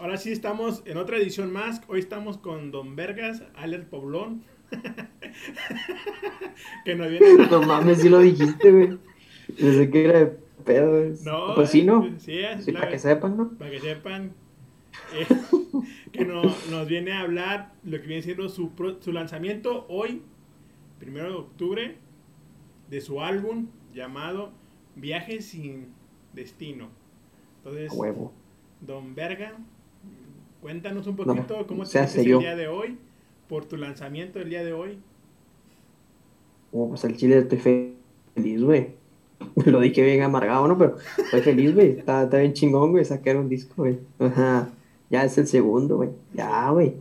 ahora sí estamos en otra edición más. Hoy estamos con Don Vergas, Aler Poblón. que no viene. No mames, si lo dijiste, güey. Desde que era de pedo, güey. No. Pues sí, ¿no? Sí, sí para que sepan, ¿no? Para que sepan. Eh, que no, nos viene a hablar lo que viene siendo su, su lanzamiento hoy, primero de octubre, de su álbum llamado Viaje sin Destino. Entonces, huevo. Don Verga, cuéntanos un poquito cómo te sientes el día de hoy, por tu lanzamiento el día de hoy. Oh, pues el chile estoy feliz, güey. Lo dije bien amargado, ¿no? Pero estoy feliz, güey. Está, está, bien chingón, güey, sacar un disco, güey. Ajá. Ya es el segundo, güey. Ya, güey.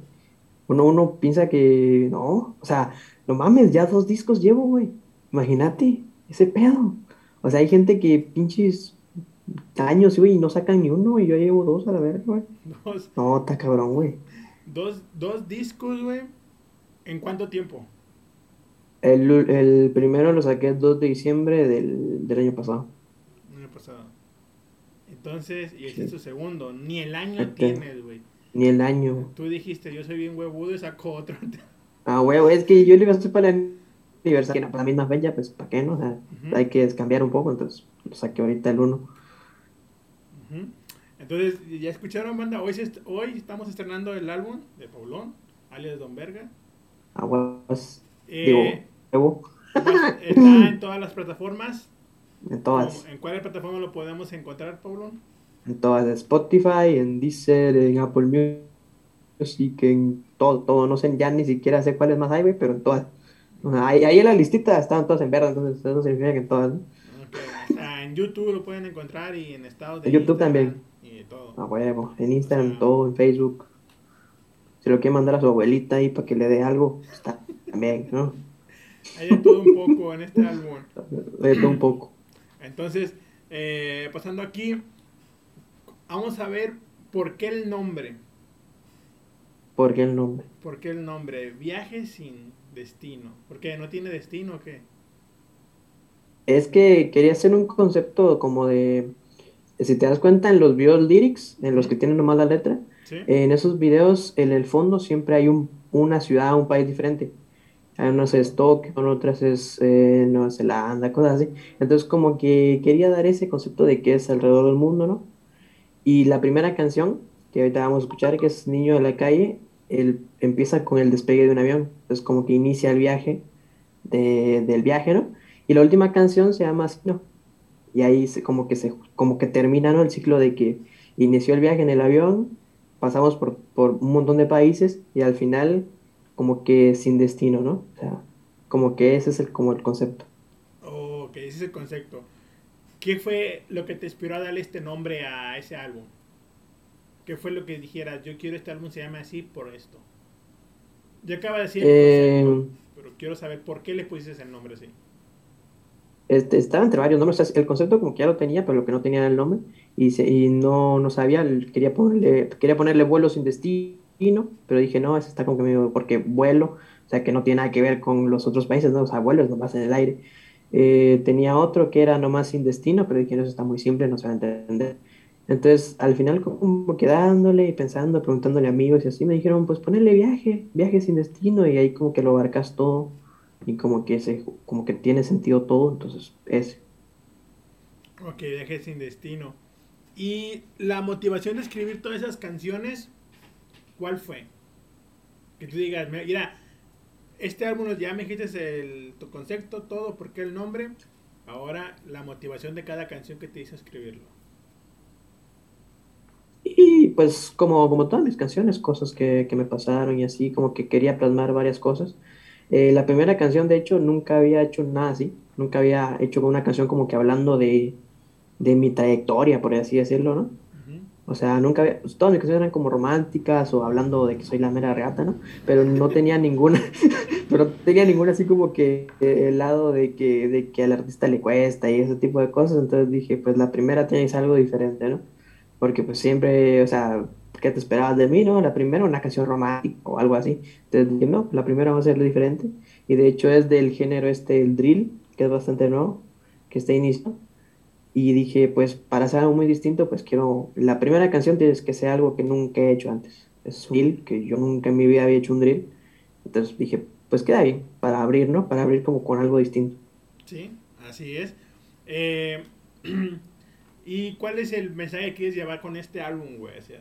Uno, uno piensa que no. O sea, no mames, ya dos discos llevo, güey. Imagínate, ese pedo. O sea, hay gente que pinches años, güey, y no sacan ni uno, y yo llevo dos a la verga, güey. Dos. No, está cabrón, güey. Dos, dos discos, güey. ¿En cuánto tiempo? El, el, primero lo saqué el 2 de diciembre del, del año pasado. El año pasado. Entonces, y este es tu segundo. Ni el año este, tienes, güey. Ni el año. Tú dijiste, yo soy bien huevudo y saco otro. ah, güey, es que yo le iba a hacer para la universidad, para la misma fecha, pues, ¿para qué no? O sea, hay que cambiar un poco, entonces lo saqué ahorita el 1. Entonces, ya escucharon, banda. Hoy, hoy estamos estrenando el álbum de Paulón, alias Don Verga. Aguas. Eh, digo, está en todas las plataformas. En todas. ¿En cuál plataforma lo podemos encontrar, Paulón? En todas, en Spotify, en Deezer, en Apple Music, en todo, todo. No sé, ya ni siquiera sé cuáles más hay, pero en todas. Ahí, ahí en la listita están todas en verde, entonces eso significa que en todas. ¿no? en YouTube lo pueden encontrar y en estados de En YouTube también. Y todo. A huevo, en Instagram, todo, en Facebook. Si lo quiere mandar a su abuelita ahí para que le dé algo, está también, ¿no? Hay de todo un poco en este álbum. Hay de todo un poco. Entonces, eh, pasando aquí, vamos a ver por qué el nombre. ¿Por qué el nombre? ¿Por qué el nombre? Viaje sin destino. ¿Por qué? ¿No tiene destino o qué? Es que quería hacer un concepto como de, si te das cuenta en los videos lyrics, en los que tienen nomás la letra, en esos videos en el fondo siempre hay un, una ciudad, un país diferente. Hay unos es Tokio, otras es eh, Nueva Zelanda, cosas así. Entonces como que quería dar ese concepto de que es alrededor del mundo, ¿no? Y la primera canción que ahorita vamos a escuchar, que es Niño de la calle, él empieza con el despegue de un avión. Entonces como que inicia el viaje de, del viaje, ¿no? Y la última canción se llama no Y ahí se, como, que se, como que termina el ciclo de que inició el viaje en el avión, pasamos por, por un montón de países y al final como que sin destino, ¿no? O sea, como que ese es el, como el concepto. Oh, ok, ese es el concepto. ¿Qué fue lo que te inspiró a darle este nombre a ese álbum? ¿Qué fue lo que dijeras, yo quiero este álbum se llame así por esto? Yo acabo de decir, eh, pero quiero saber por qué le pusiste el nombre así. Este, estaba entre varios nombres, el concepto como que ya lo tenía, pero lo que no tenía era el nombre, y, y no, no sabía, quería ponerle, quería ponerle vuelo sin destino, pero dije, no, ese está como que medio, porque vuelo, o sea, que no tiene nada que ver con los otros países, ¿no? o sea, vuelo es nomás en el aire. Eh, tenía otro que era nomás sin destino, pero dije, no, eso está muy simple, no se va a entender. Entonces, al final, como quedándole y pensando, preguntándole a amigos y así, me dijeron, pues ponerle viaje, viaje sin destino, y ahí como que lo abarcas todo y como que ese, como que tiene sentido todo, entonces ese. Ok, viaje sin destino. Y la motivación de escribir todas esas canciones, ¿cuál fue? Que tú digas, mira, este álbum ya me dijiste el, tu concepto, todo, por qué el nombre. Ahora la motivación de cada canción que te hizo escribirlo. Y pues como, como todas mis canciones, cosas que, que me pasaron y así, como que quería plasmar varias cosas. Eh, la primera canción, de hecho, nunca había hecho nada así. Nunca había hecho una canción como que hablando de, de mi trayectoria, por así decirlo, ¿no? O sea, nunca había, pues, todas mis canciones eran como románticas o hablando de que soy la mera regata, ¿no? Pero no tenía ninguna, pero tenía ninguna así como que el lado de que, de que al artista le cuesta y ese tipo de cosas. Entonces dije, pues la primera tiene que ser algo diferente, ¿no? Porque pues siempre, o sea, ¿qué te esperabas de mí, no? La primera una canción romántica o algo así. Entonces no, la primera va a ser diferente. Y de hecho es del género este, el drill, que es bastante nuevo, que está inicio. Y dije, pues para hacer algo muy distinto, pues quiero, la primera canción tienes que ser algo que nunca he hecho antes. Es un drill, que yo nunca en mi vida había hecho un drill. Entonces dije, pues queda bien, para abrir, ¿no? Para abrir como con algo distinto. Sí, así es. Eh, ¿Y cuál es el mensaje que quieres llevar con este álbum, güey? O sea,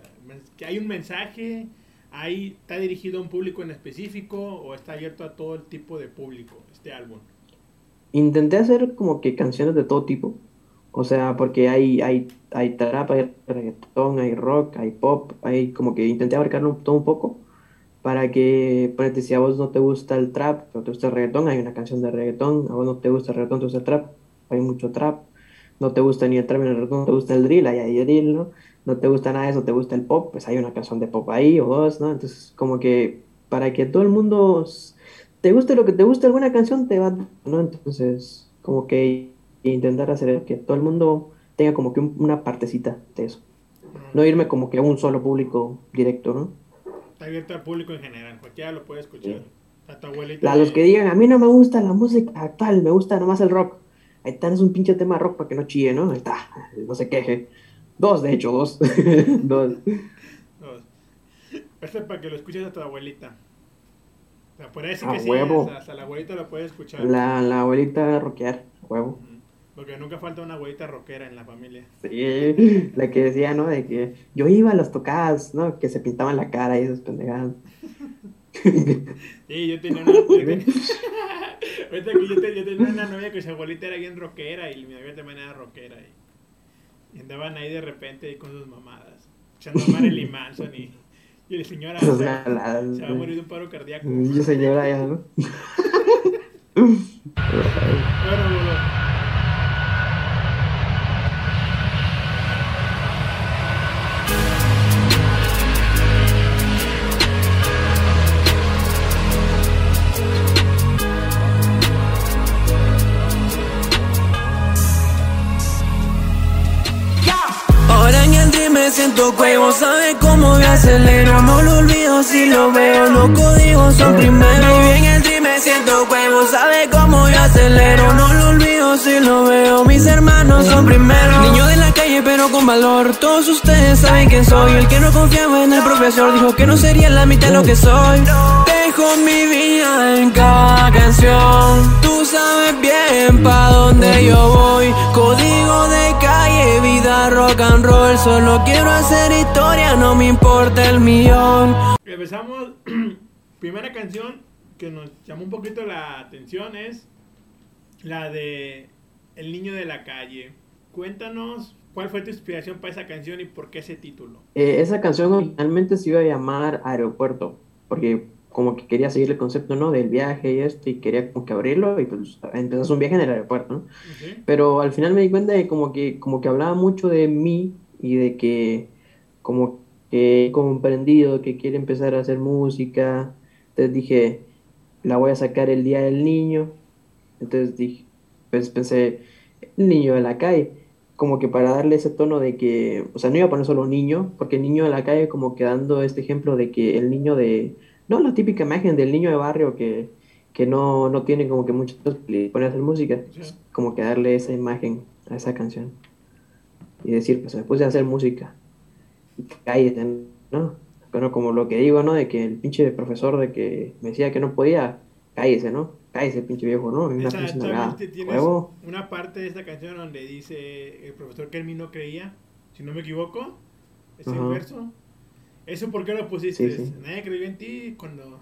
que hay un mensaje, ahí está dirigido a un público en específico o está abierto a todo el tipo de público este álbum. Intenté hacer como que canciones de todo tipo. O sea, porque hay, hay, hay trap, hay reggaetón, hay rock, hay pop, hay como que intenté abarcarlo todo un poco para que, ponete, si a vos no te gusta el trap, pero te gusta el reggaetón, hay una canción de reggaetón, a vos no te gusta el reggaetón, te gusta el trap, hay mucho trap, no te gusta ni el el reggaetón, te gusta el drill, ahí hay drill, ¿no? No te gusta nada de eso, te gusta el pop, pues hay una canción de pop ahí o dos, ¿no? Entonces, como que para que todo el mundo te guste lo que te guste alguna canción, te va, ¿no? Entonces, como que intentar hacer que todo el mundo tenga como que una partecita de eso. No irme como que a un solo público directo, ¿no? Está abierto al público en general, cualquiera lo puede escuchar. A tu abuelita. A los que digan, a mí no me gusta la música actual, me gusta nomás el rock. Ahí está, es un pinche tema rock para que no chille, ¿no? Ahí está, no se queje. Dos, de hecho, dos. dos. dos. Este es para que lo escuches a tu abuelita. O sea, por eso que sí, hasta, la abuelita lo puede escuchar. La, la abuelita rockear, huevo. Porque nunca falta una abuelita rockera en la familia. Sí, la que decía, ¿no? De que yo iba a las tocadas, ¿no? Que se pintaban la cara y esas pendejadas. Sí, yo tenía una. Yo tenía, yo, tenía una novia que su abuelita era bien rockera y mi abuela también era rockera. Y, andaban ahí de repente con sus mamadas. Echando a Marilyn Manson y. Y el señor se, se va a morir de un paro cardíaco. Y señora ya, ¿no? bueno, siento cuevo, sabe cómo me acelero. No lo olvido si lo veo, los códigos son primero. Y en el dream me siento cuevo, sabe cómo yo acelero. No lo olvido si lo veo, mis hermanos son primero. Niño de la calle pero con valor, todos ustedes saben quién soy. El que no confiaba en el profesor dijo que no sería la mitad lo que soy. Dejo mi vida en cada canción Tú sabes bien pa' dónde yo voy vida rock and roll Solo quiero hacer historia, no me importa el millón. Empezamos, primera canción que nos llamó un poquito la atención es la de El niño de la calle. Cuéntanos ¿Cuál fue tu inspiración para esa canción y por qué ese título? Eh, esa canción originalmente se iba a llamar Aeropuerto, porque como que quería seguir el concepto, ¿no? Del viaje y esto, y quería como que abrirlo, y pues empezó un viaje en el aeropuerto, ¿no? Pero al final me di cuenta de como que, como que hablaba mucho de mí y de que como que he comprendido que quiere empezar a hacer música, entonces dije, la voy a sacar el día del niño, entonces dije, pues pensé, el niño de la calle, como que para darle ese tono de que, o sea, no iba a poner solo niño, porque el niño de la calle como que dando este ejemplo de que el niño de no la típica imagen del niño de barrio que, no, no tiene como que muchos le pone a hacer música, como que darle esa imagen a esa canción y decir, pues me puse a hacer música, cállate, ¿no? Pero como lo que digo, ¿no? De que el pinche profesor de que me decía que no podía, cállese, ¿no? Cállese, pinche viejo, ¿no? Una, tienes una parte de esta canción donde dice el profesor que no creía, si no me equivoco, es el verso. ¿Eso por qué lo pusiste? ¿Nadie creyó en ti cuando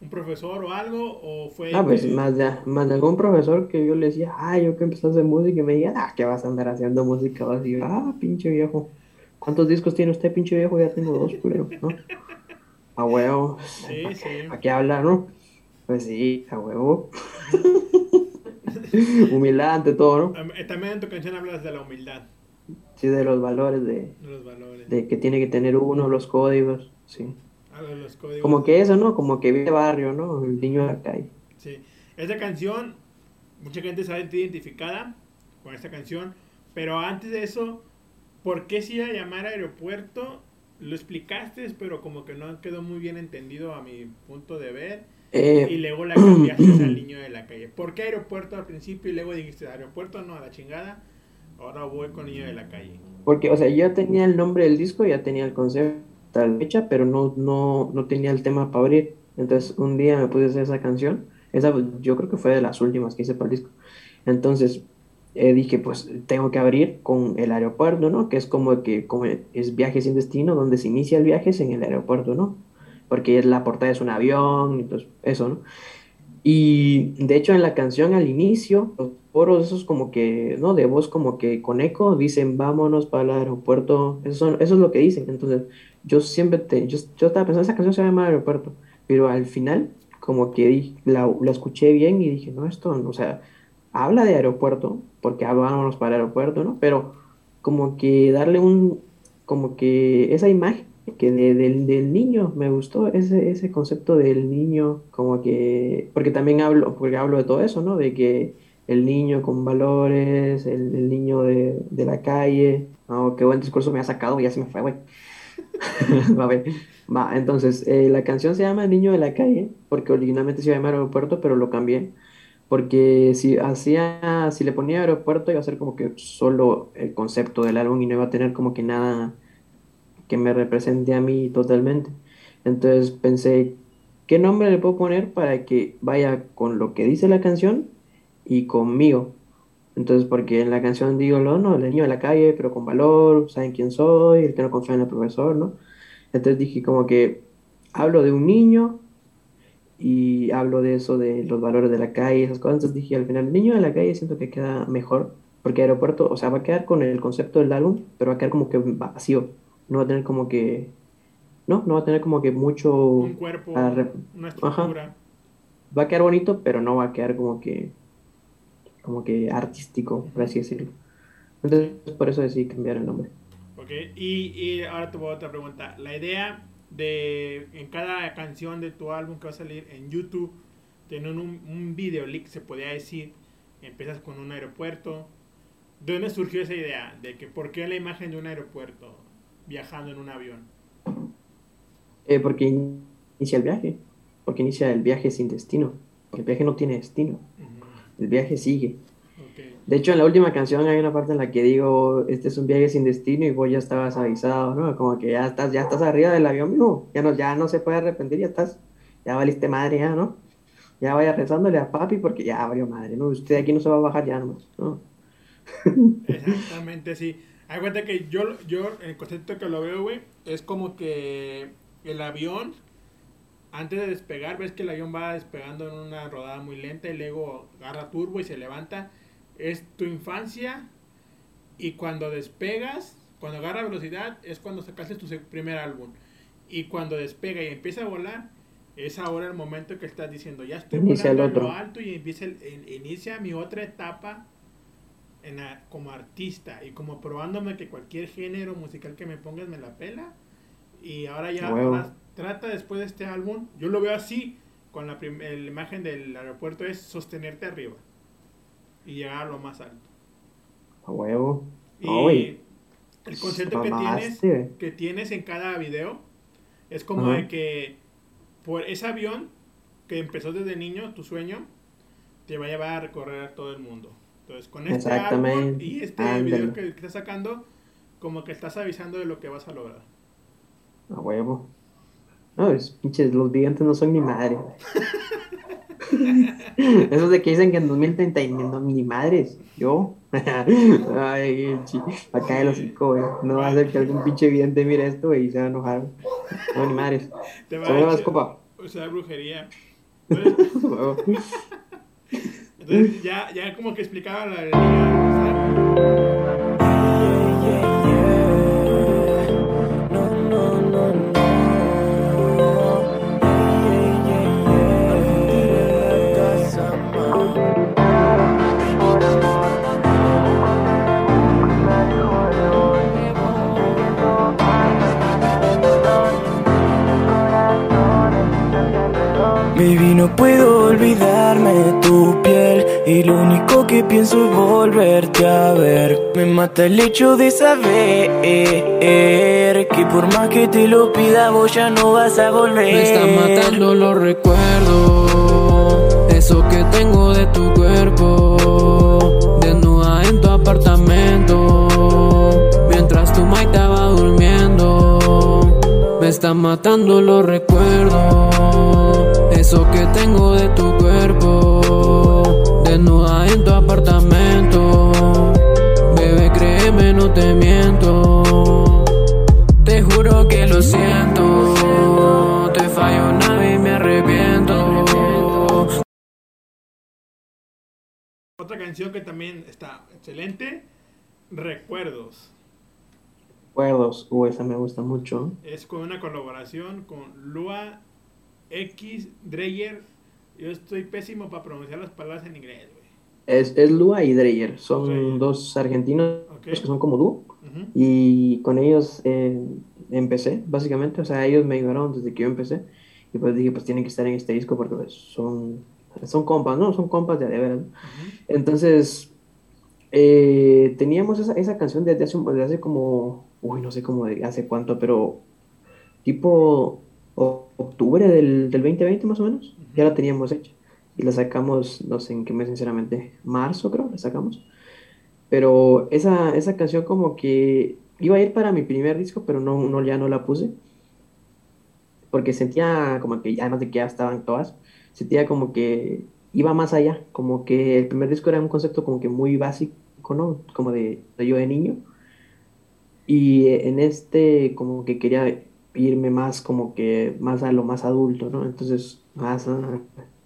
un profesor o algo? ¿O fue.? Ah, pues más, de, más de algún profesor que yo le decía, ah, yo que empecé a hacer música y me decía, ah, ¿qué vas a andar haciendo música? Vas a decir, ah, pinche viejo. ¿Cuántos discos tiene usted, pinche viejo? Ya tengo dos, culero, ¿no? A huevo. Sí, sí. ¿A qué habla, no? Pues sí, a huevo. humildad ante todo, ¿no? Eh, también en tu canción hablas de la humildad. Sí, de los valores de, de que tiene que tener uno, los códigos, sí. Ah, los códigos. Como que eso, ¿no? Como que vive barrio, ¿no? El niño de la calle. Sí. Esa canción, mucha gente se ha identificada con esta canción, pero antes de eso, ¿por qué se iba a llamar aeropuerto? Lo explicaste, pero como que no quedó muy bien entendido a mi punto de ver. Eh, y luego la cambiaste al niño de la calle. ¿Por qué aeropuerto al principio y luego dijiste aeropuerto? No, a la chingada Ahora voy con Niño de la Calle. Porque, o sea, ya tenía el nombre del disco, ya tenía el concepto tal fecha, pero no, no, no tenía el tema para abrir. Entonces, un día me puse a hacer esa canción. Esa yo creo que fue de las últimas que hice para el disco. Entonces, eh, dije, pues tengo que abrir con el aeropuerto, ¿no? Que es como que como es viaje sin destino, donde se inicia el viaje es en el aeropuerto, ¿no? Porque la portada es un avión, entonces eso, ¿no? Y de hecho en la canción al inicio, coros esos como que, ¿no? De voz como que con eco, dicen vámonos para el aeropuerto, eso, eso es lo que dicen. Entonces yo siempre, te, yo, yo estaba pensando, esa canción se llama aeropuerto, pero al final como que la, la escuché bien y dije, no, esto, o sea, habla de aeropuerto, porque vámonos para el aeropuerto, ¿no? Pero como que darle un, como que esa imagen que del, del, niño, me gustó ese, ese concepto del niño, como que, porque también hablo, porque hablo de todo eso, ¿no? De que el niño con valores, el, niño de, de, la calle, oh, qué buen discurso me ha sacado, ya se me fue, güey. Va ver. Va, entonces, eh, la canción se llama El niño de la calle, porque originalmente se iba a llamar aeropuerto, pero lo cambié. Porque si hacía, si le ponía aeropuerto, iba a ser como que solo el concepto del álbum y no iba a tener como que nada que me represente a mí totalmente. Entonces pensé, ¿qué nombre le puedo poner para que vaya con lo que dice la canción y conmigo? Entonces, porque en la canción digo, no, no, el niño de la calle, pero con valor, saben quién soy, el que no confía en el profesor, ¿no? Entonces dije como que hablo de un niño y hablo de eso, de los valores de la calle, esas cosas. Entonces dije, al final, el niño de la calle siento que queda mejor, porque aeropuerto, o sea, va a quedar con el concepto del álbum, pero va a quedar como que vacío no va a tener como que, no, no va a tener como que mucho... Un cuerpo, una estructura. Va a quedar bonito, pero no va a quedar como que, como que artístico, por así decirlo. Entonces, por eso decidí cambiar el nombre. Ok, y, y ahora te voy a otra pregunta. La idea de en cada canción de tu álbum que va a salir en YouTube, tener un, un videolink, se podría decir, empiezas con un aeropuerto. ¿De dónde surgió esa idea? De que por qué la imagen de un aeropuerto viajando en un avión? Eh, porque inicia el viaje, porque inicia el viaje sin destino, porque el viaje no tiene destino, el viaje sigue. De hecho, en la última canción hay una parte en la que digo, este es un viaje sin destino y vos ya estabas avisado, ¿no? Como que ya estás, ya estás arriba del avión, no, ya no, ya no se puede arrepentir, ya estás, ya valiste madre, ya, ¿no? Ya vaya rezándole a papi porque ya abrió madre, ¿no? Usted aquí no se va a bajar ya nomás, ¿no? Exactamente, sí. Hay cuenta que yo, yo, el concepto que lo veo, güey, es como que el avión, antes de despegar, ves que el avión va despegando en una rodada muy lenta y luego agarra turbo y se levanta. Es tu infancia y cuando despegas, cuando agarra velocidad, es cuando sacaste tu primer álbum. Y cuando despega y empieza a volar, es ahora el momento que estás diciendo, ya estoy volando en lo alto y empieza inicia mi otra etapa en como artista y como probándome que cualquier género musical que me pongas me la pela. Y ahora ya trata después de este álbum, yo lo veo así, con la, la, imagen del aeropuerto es sostenerte arriba y llegar a lo más alto. A huevo. Y el concepto que tienes, que tienes en cada video es como de que por ese avión que empezó desde niño, tu sueño, te va a llevar a recorrer todo el mundo. Entonces, con este álbum y este video que, estás sacando, como que estás avisando de lo que vas a lograr. A huevo. No, es, pinches, los gigantes no son ni madre. Esos de que dicen que en 2030 no, ni madres. Yo. Ay, acá el hocico, güey. No va a ser que algún pinche vidente mire esto y se va a enojar. No, ni madres. Te va a copa. O sea, brujería. Entonces ya, ya como que explicaba la... Baby, no puedo olvidarme de tu piel Y lo único que pienso es volverte a ver Me mata el hecho de saber Que por más que te lo pida vos ya no vas a volver Me está matando los recuerdos Eso que tengo de tu cuerpo Desnuda en tu apartamento. Mientras tu Mike estaba durmiendo. Me están matando los recuerdos. Eso que tengo de tu cuerpo. Desnuda en tu apartamento. Bebé, créeme, no te miento. Te juro que lo siento. Te fallo una vez y me arrepiento. Otra canción que también está excelente, Recuerdos. Recuerdos, uh, esa me gusta mucho. Es con una colaboración con Lua X Dreyer. Yo estoy pésimo para pronunciar las palabras en inglés, güey. Es, es Lua y Dreyer, son dos argentinos que son como dúo. Y con ellos eh, empecé, básicamente. O sea, ellos me ayudaron desde que yo empecé. Y pues dije, pues tienen que estar en este disco porque pues, son, son compas, ¿no? Son compas de veras. Entonces, eh, teníamos esa, esa canción desde hace, desde hace como, uy, no sé cómo, de- hace cuánto, pero tipo octubre del, del 2020 más o menos. Ya la teníamos hecha. Y la sacamos, no sé en qué mes, sinceramente, marzo creo, la sacamos. Pero esa, esa canción como que iba a ir para mi primer disco, pero no, no, ya no la puse. Porque sentía como que, además de que ya estaban todas, sentía como que iba más allá. Como que el primer disco era un concepto como que muy básico, ¿no? Como de, de yo de niño. Y en este como que quería irme más como que más a lo más adulto, ¿no? Entonces, más,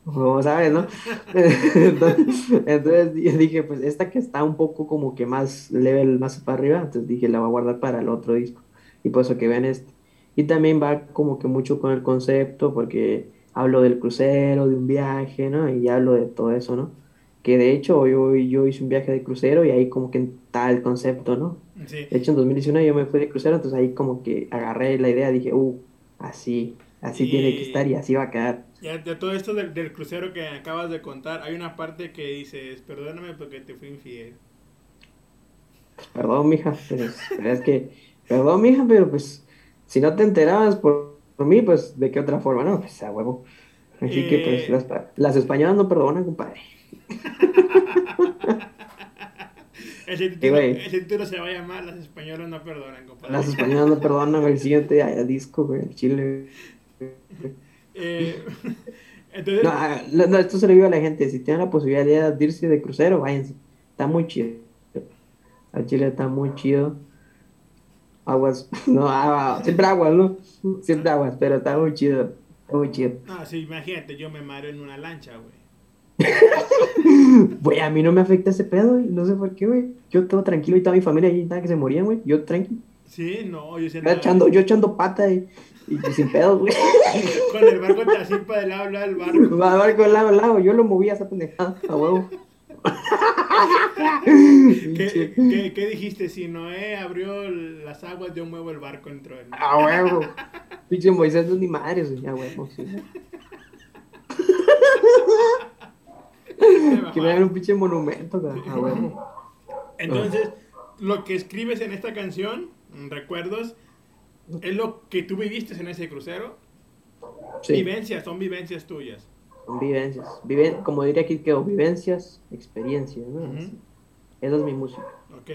como sabes, ¿no? Entonces, entonces di- dije, pues esta que está un poco como que más level, más para arriba, entonces dije, la voy a guardar para el otro disco. Y por eso que vean este. Y también va como que mucho con el concepto, porque hablo del crucero, de un viaje, ¿no? Y hablo de todo eso, ¿no? Que de hecho yo, yo hice un viaje de crucero y ahí como que está el concepto, ¿no? Sí. De hecho en 2019 yo me fui de crucero, entonces ahí como que agarré la idea, dije, uh, así, así tiene que estar y así va a quedar. Ya, de todo esto del, del crucero que acabas de contar, hay una parte que dices, perdóname porque te fui infiel. Perdón, mija, pero, pero es que, perdón, mija, pero pues, si no te enterabas por, por mí, pues, ¿de qué otra forma? No, pues, a huevo. Así que, pues, Eh. las, las españolas no perdonan, compadre. Ese título, güey. ese título se va a llamar Las españolas no perdonan, compadre. Las españolas no perdonan, el siguiente a, disco, güey, chile. Eh, entonces, No, ah, no, no, esto se lo digo a la gente, si tienen la posibilidad de irse de crucero, váyanse. Está muy chido. Al Chile está muy chido. Aguas, no, agua, siempre aguas, ¿no? Siempre aguas, pero está muy chido. Está muy chido. no, sí, imagínate, yo me mareo en una lancha, güey. Güey, a mí no me afecta ese pedo, güey. No sé por qué, güey. Yo todo tranquilo y toda mi familia ahí nada que se morían, güey. Yo tranquilo. Sí, no, yo siempre echando, yo echando pata y, y sin pedos, güey. con el barco así para del lado al lado del barco. A barco de lado a lado. Yo lo movía esa pendejada, a huevo. ¿Qué, qué, qué dijiste? Si Noé abrió las aguas, yo muevo el barco dentro del mar. A huevo. Pinche Moisés no es ni madres, güey. A huevo, sí. Que me hagan un pinche monumento, güey. A huevo. Entonces, lo que escribes en esta canción, recuerdos, es lo que tú viviste en ese crucero. Sí, Vivencias, son vivencias tuyas. son vivencias. Viven, como diría aquí, que vivencias, experiencias, ¿no? Ujú. Así. Esa es mi música. Ok.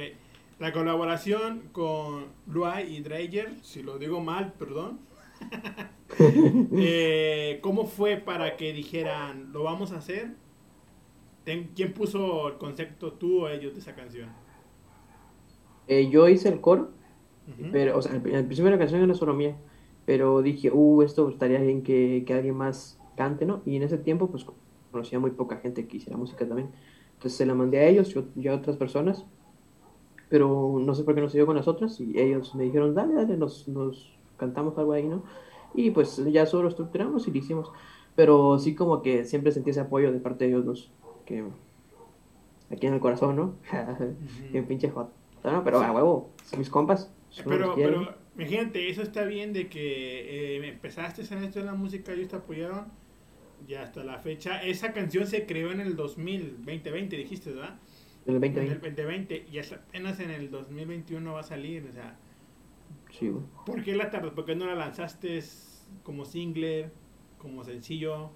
La colaboración con Luay y Dreyer, si lo digo mal, perdón. Eh, ¿Cómo fue para que dijeran, lo vamos a hacer? ¿Quién puso el concepto, tú o ellos, de esa canción? Eh, yo hice el coro, pero, o sea, al, principio la canción era solo mía, pero dije, uh, esto estaría bien que, que alguien más cante, ¿no? Y en ese tiempo, pues, conocía muy poca gente que hiciera música también. Entonces se la mandé a ellos, yo, yo a otras personas, pero no sé por qué no se dio con las otras, y ellos me dijeron, dale, dale, nos, nos cantamos algo ahí, ¿no? Y pues ya solo lo estructuramos y lo hicimos. Pero sí como que siempre sentí ese apoyo de parte de ellos dos, que aquí en el corazón, ¿no? Bien pinche hot. No, pero a huevo, son mis compas. Pero, pero, imagínate, eso está bien de que eh, empezaste en esto de la música, ellos te apoyaron, ya hasta la fecha. Esa canción se creó en el 2000, 2020, dijiste, ¿verdad? En el En el 2020. 2020, y hasta apenas en el 2021 va a salir, o sea, Sí, güey. ¿por qué la tarde? ¿Por qué no la lanzaste como single, como sencillo?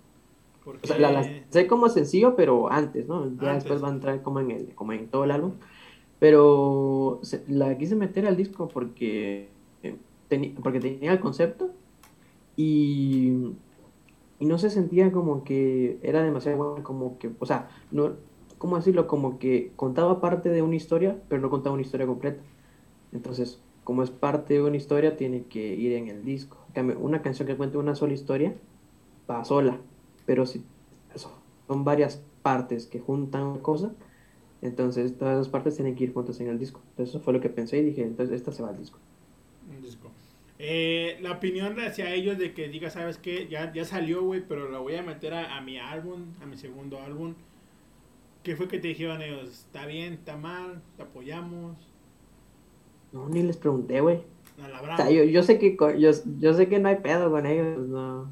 ¿Por O sea, la lancé como sencillo, pero antes, ¿no? Ya Antes. después va a entrar como en el, como en todo el álbum. Pero la quise meter al disco porque, eh, porque tenía el concepto y, y no se sentía como que era demasiado bueno, como que, o sea, no, ¿cómo decirlo? Como que contaba parte de una historia, pero no contaba una historia completa. Entonces, como es parte de una historia, tiene que ir en el disco. Una canción que cuente una sola historia va sola, pero si son varias partes que juntan cosas, entonces todas las partes tienen que ir juntas en el disco. Entonces eso fue lo que pensé y dije, entonces esta se va al disco. disco. Eh, la opinión hacia ellos de que diga, sabes qué, ya, ya salió, güey, pero lo voy a meter a, a mi álbum, a mi segundo álbum. ¿Qué fue que te dijeron ellos? ¿Está bien? ¿Está mal? ¿Te apoyamos? No, ni les pregunté, güey. O sea, yo, yo, sé que yo, yo sé que no hay pedo con ellos, no.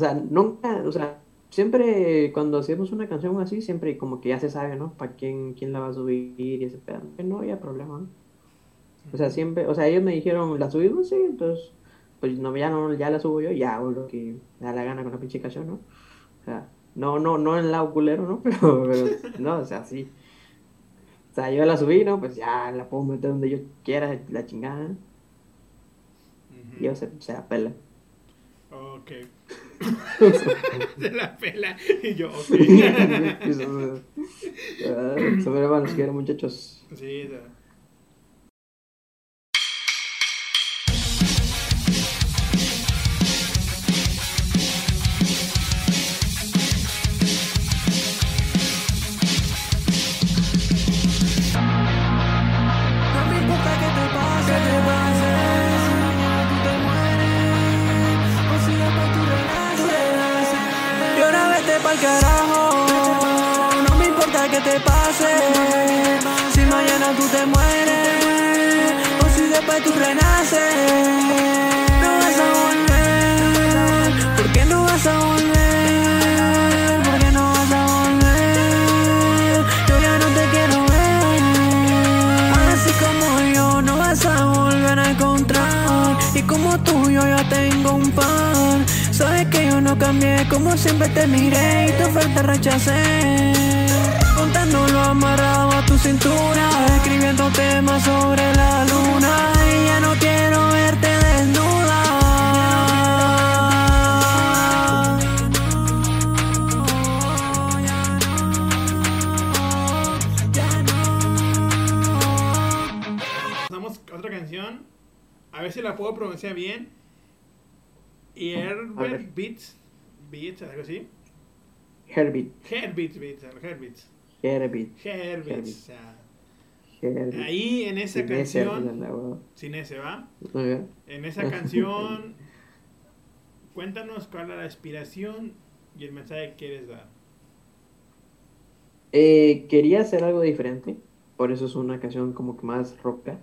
O sea, nunca, o sea, siempre cuando hacemos una canción así, siempre como que ya se sabe, ¿no? Para quién, quién la va a subir y ese pedo. No había problema, ¿no? O sea, siempre, o sea, ellos me dijeron, ¿la subimos? Sí, entonces, pues no, ya no, ya la subo yo, ya hago lo que me da la gana con la pinche canción, ¿no? O sea, no, no, no en lado culero, ¿no? Pero, pero no, o sea, sí. O sea, yo la subí, ¿no? Pues ya la puedo meter donde yo quiera, la chingada. Y yo se, se la pela. Ok. se la pela. Y yo, ok. Sobre van los quiero, muchachos. Sí, Si mañana tú te mueres o si después tú renaces, no vas a volver. ¿Por qué no vas a volver? ¿Por no vas a volver? Yo ya no te quiero ver. Así como yo no vas a volver a encontrar. Y como tú yo ya tengo un pan. Sabes que yo no cambié, como siempre te miré y tu oferta rechacé lo amarrado a tu cintura, escribiendo temas sobre la luna y ya no quiero verte desnuda. Pasamos otra canción, a ver si la puedo pronunciar bien. Herbert Beats, Beats, algo así. Herbert. Herbert Beats, Herbert. Herbit. Herbit. Ahí en esa canción. sin ese, ¿va? En esa canción. cuéntanos cuál es la inspiración y el mensaje que quieres dar. Eh, quería hacer algo diferente. Por eso es una canción como que más roca.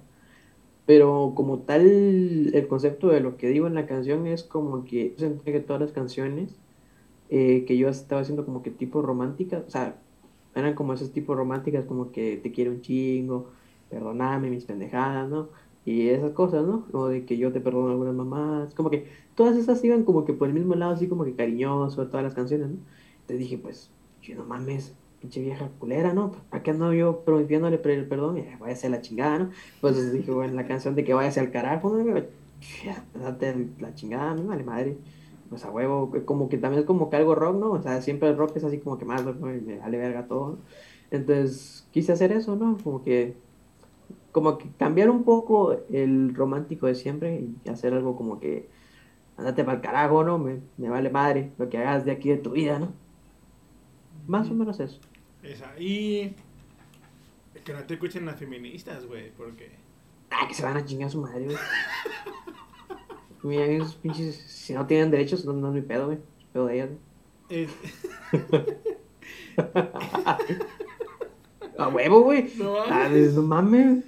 Pero como tal, el concepto de lo que digo en la canción es como que sentí que todas las canciones eh, que yo estaba haciendo como que tipo romántica, o sea, eran como esas tipos románticas, como que te quiero un chingo, perdoname mis pendejadas, ¿no? Y esas cosas, ¿no? O de que yo te perdono algunas mamás, como que todas esas iban como que por el mismo lado, así como que cariñoso, todas las canciones, ¿no? Entonces dije, pues, yo no mames, pinche vieja culera, ¿no? ¿Para qué ando yo prometiéndole el perdón? Y vaya a la chingada, ¿no? Pues dije, bueno, la canción de que vaya hacia el carajo, ¿no? Date la chingada, ¿no? Vale madre pues a huevo, como que también es como que algo rock, ¿no? O sea, siempre el rock es así como que más, ¿no? me vale verga todo, Entonces, quise hacer eso, ¿no? Como que, como que cambiar un poco el romántico de siempre y hacer algo como que, andate para el carajo, ¿no? Me, me vale madre lo que hagas de aquí de tu vida, ¿no? Más o menos eso. Esa, y que no te escuchen las feministas, güey, porque... Ah, que se van a chingar a su madre, güey. Mira, esos pinches, si no tienen derechos, no, no es mi pedo, güey. pedo de ellas, A huevo, güey. No mames. no mames.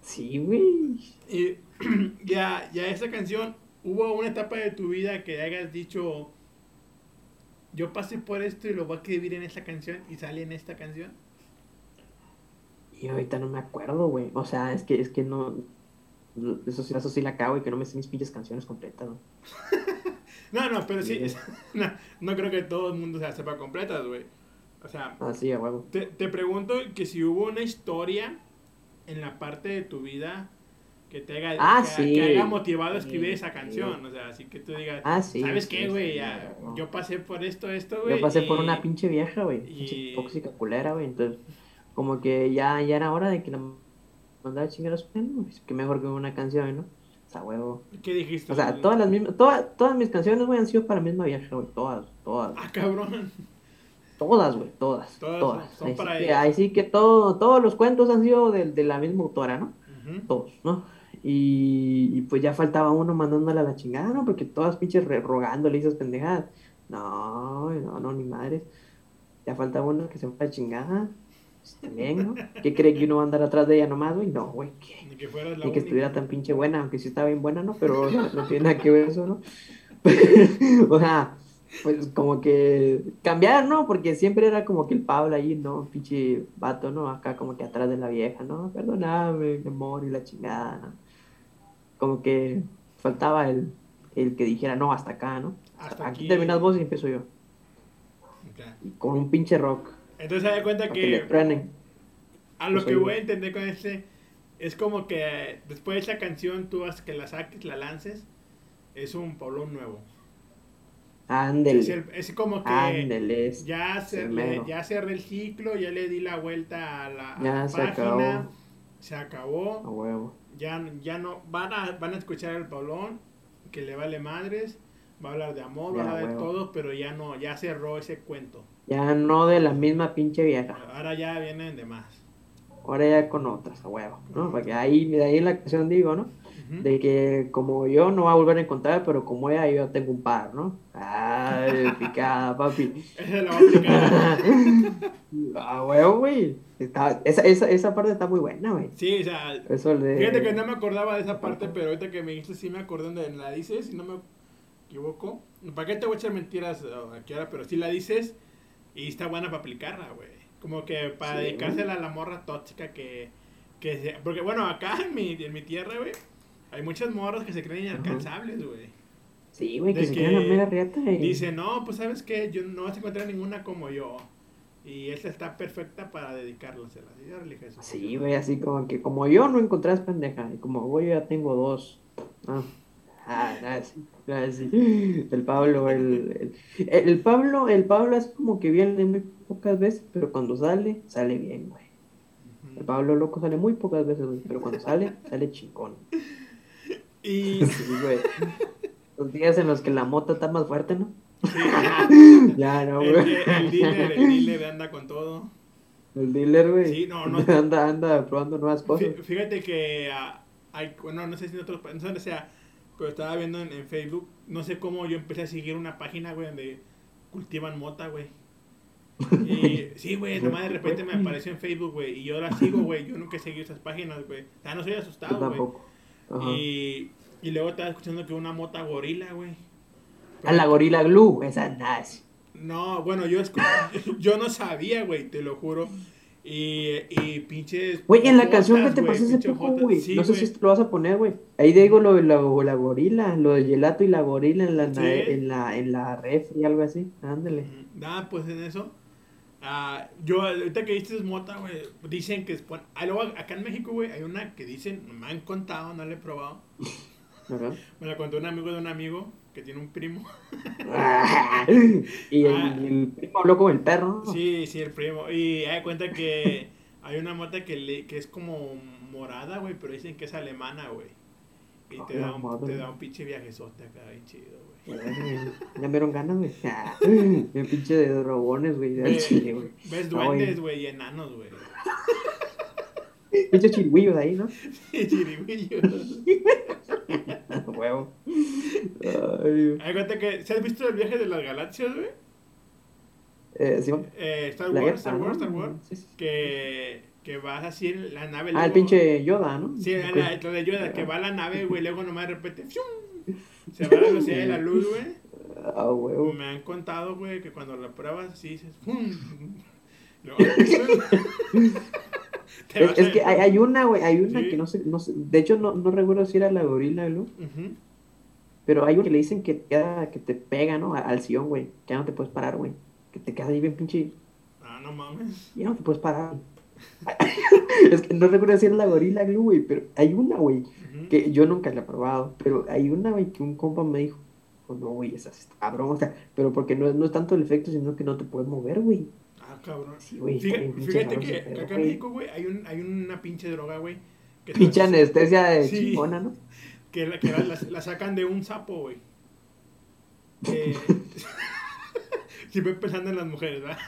Sí, güey. ya, ya esa canción, ¿hubo una etapa de tu vida que hayas dicho, yo pasé por esto y lo voy a escribir en esta canción y sale en esta canción? Y ahorita no me acuerdo, güey. O sea, es que, es que no, eso, eso sí la cago y que no me sé mis pinches canciones completas, ¿no? no, no, pero sí, no, no, creo que todo el mundo se las sepa completas, güey. O sea, ah, sí, a huevo. Te, te pregunto que si hubo una historia en la parte de tu vida que te haya, Ah, que, sí. que haya motivado a Sí, escribir esa sí. canción. O sea, así que tú digas, Ah, sí. ¿sabes sí, qué, sí, güey? sí, no. Yo pasé por esto, esto, güey. Yo pasé por y- una pinche vieja, güey. y- Pinche tóxica culera, güey. Entonces, como que ya, ya era hora de que la mandara a chingar a su pues, Que mejor que una canción, ¿no? O sea, huevo. ¿Qué dijiste? O sea, todas las mismas, todas, todas mis canciones, güey, han sido para la misma vieja, güey. Todas, todas. Ah, cabrón. Todas, güey, todas. Todas Todas. son ahí, para sí ella. ahí sí que todo, todos los cuentos han sido de, de la misma autora, ¿no? Ujú. Todos, ¿no? Y, y pues ya faltaba uno mandándola a la chingada, ¿no? Porque todas pinches re- rogándole esas pendejadas. No, no, no, ni madres. Ya faltaba uno que se fue a la chingada. También, ¿no? ¿Qué cree que uno va a andar atrás de ella nomás, güey? No, güey. Ni que fueras la Ni que única. estuviera tan pinche buena, aunque sí estaba bien buena, ¿no? Pero o sea, no tiene nada que ver eso, ¿no? o sea, pues como que cambiar, ¿no? Porque siempre era como que el Pablo ahí, ¿no? Pinche vato, ¿no? Acá como que atrás de la vieja, ¿no? Perdóname, mi amor, y la chingada, ¿no? Como que faltaba el, el que dijera, no, hasta acá, ¿no? Hasta aquí, aquí. terminas vos y empiezo yo. Ok. Con un pinche rock. Entonces se da cuenta que a lo Pues que voy a entender con este es como que después de esa canción tú vas que la saques, la lances, es un Pablo nuevo. Ándele. Es, el- es como que Ándele. ya, ese cerré, ya cerré el ciclo, ya le di la vuelta a la, a Ya la se página, acabó. se acabó, A huevo. ya, ya no, van a, van a escuchar al Pablón, que le vale madres, va a hablar de amor, va a Ya, hablar de todo, pero ya no, ya cerró ese cuento. Ya no de la misma pinche vieja. Ahora ya vienen de más. Ahora ya con otras, a huevo, ¿no? Porque ahí, de ahí en la canción digo, ¿no? De que como yo no va a volver a encontrar, pero como ella yo tengo un par, ¿no? Ay, picada, papi. Esa la va a aplicar. A huevo, güey. Está- esa, esa, esa parte está muy buena, güey. Sí, o sea, Eso de... Fíjate que no me acordaba de esa parte, pero ahorita que me dijiste sí me acordé donde la dices, si no me equivoco. ¿Para qué te voy a echar mentiras aquí ahora? Pero sí la dices y está buena para aplicarla, güey. Como que para Sí. dedicársela a la morra tóxica que... que se- porque bueno, acá en mi, en mi tierra, güey, hay muchas morras que se creen inalcanzables, güey. Sí, güey, que se que la mega riata. y- Dice, no, pues sabes que yo no vas a encontrar ninguna como yo. Y esta está perfecta para Jesús. Sí, güey, así como que como yo no encontrás pendeja, y como güey yo ya tengo dos. Ah, ah gracias, gracias. El Pablo, el, el, el Pablo, el Pablo es como que viene muy pocas veces, pero cuando sale, sale bien, güey. El. Pablo loco sale muy pocas veces, güey, pero cuando sale, sale chingón. Y Sí, güey. Los días en los que la mota está más fuerte, ¿no? sí, Ya, no, güey. el dealer, el dealer anda con todo. El dealer, güey. Sí, no, no. Anda, anda probando nuevas cosas. Fí- Fíjate que ah, hay, bueno, no sé si en otros no sé dónde sea, pero estaba viendo en, en Facebook, no sé cómo yo empecé a seguir una página, güey, donde cultivan mota, güey. Y sí, güey, nomás de repente me apareció en Facebook, güey, y yo la sigo, güey, yo nunca he seguido esas páginas, güey. O sea, no soy asustado, güey. Y, y luego estaba escuchando que una mota gorila, güey. A la gorila glue, esa nazi. No, bueno, yo, yo no sabía, güey, te lo juro. Y, y pinches. Güey, en la canción que te pasé hace poco, güey. Sí, no sé güey. si lo vas a poner, güey. Ahí digo lo de la, la gorila, lo de gelato y la gorila en la, Sí. en la, en la refri, algo así. Ándale. Nada, pues en eso. ah, yo, ahorita que dices mota, güey, dicen que es. bueno, ah, acá en México, güey, hay una que dicen, me han contado, no la he probado. Me la contó un amigo de un amigo que tiene un primo. y el, Ah. el primo habló con el perro. Sí, sí, el primo. Y hay cuenta que hay una mota que, le, que es como morada, güey, pero dicen que es alemana, güey. Y te da, un, te da un pinche viajezote acá, bien chido, güey. Ya me dieron ganas, güey. El pinche de drogones, güey. Ves duendes, güey, y enanos, güey. Pinche chirgüillos ahí, ¿no? Chirigüillos. Huevo. Ay, Hay cuenta que, ¿se has visto el viaje de las galaxias, güey? eh, sí, Eh, Star Wars, Star Wars. Star Wars. Sí, sí. Que, que vas así en la nave. Ah, el pinche Yoda, ¿no? Sí, la, la de Yoda, que va a la nave, güey, luego nomás de repente. ¡fium! Se va a la velocidad de la luz, güey. Ah, huevo. Me han contado, güey, que cuando la pruebas así dices. ¡fum! Luego- Es, que hay, hay una, güey, hay una Sí. que no sé, no sé, de hecho no, no recuerdo si era la gorila, ¿no? Ujú. Pero hay una que le dicen que te, queda- que te pega, ¿no? Al sillón, güey, que ya no te puedes parar, güey. Que te quedas ahí bien pinche, Ah, no mames. ya no te puedes parar. es que no recuerdo si era la gorila glue, güey, pero hay una, güey, que yo nunca la he probado, pero hay una, güey, que un compa me dijo, oh, no, güey, esa está cabrón, o sea, pero porque no, no es tanto el efecto, sino que no te puedes mover, güey. Cabrón. Sí, güey, fíjate, fíjate que, acá en México, güey, hay, un, hay una pinche droga, güey. Pinche anestesia de sí, chingona, ¿no? Que, la, que la, la, sacan de un sapo, güey. Eh, siempre pensando en las mujeres, ¿verdad?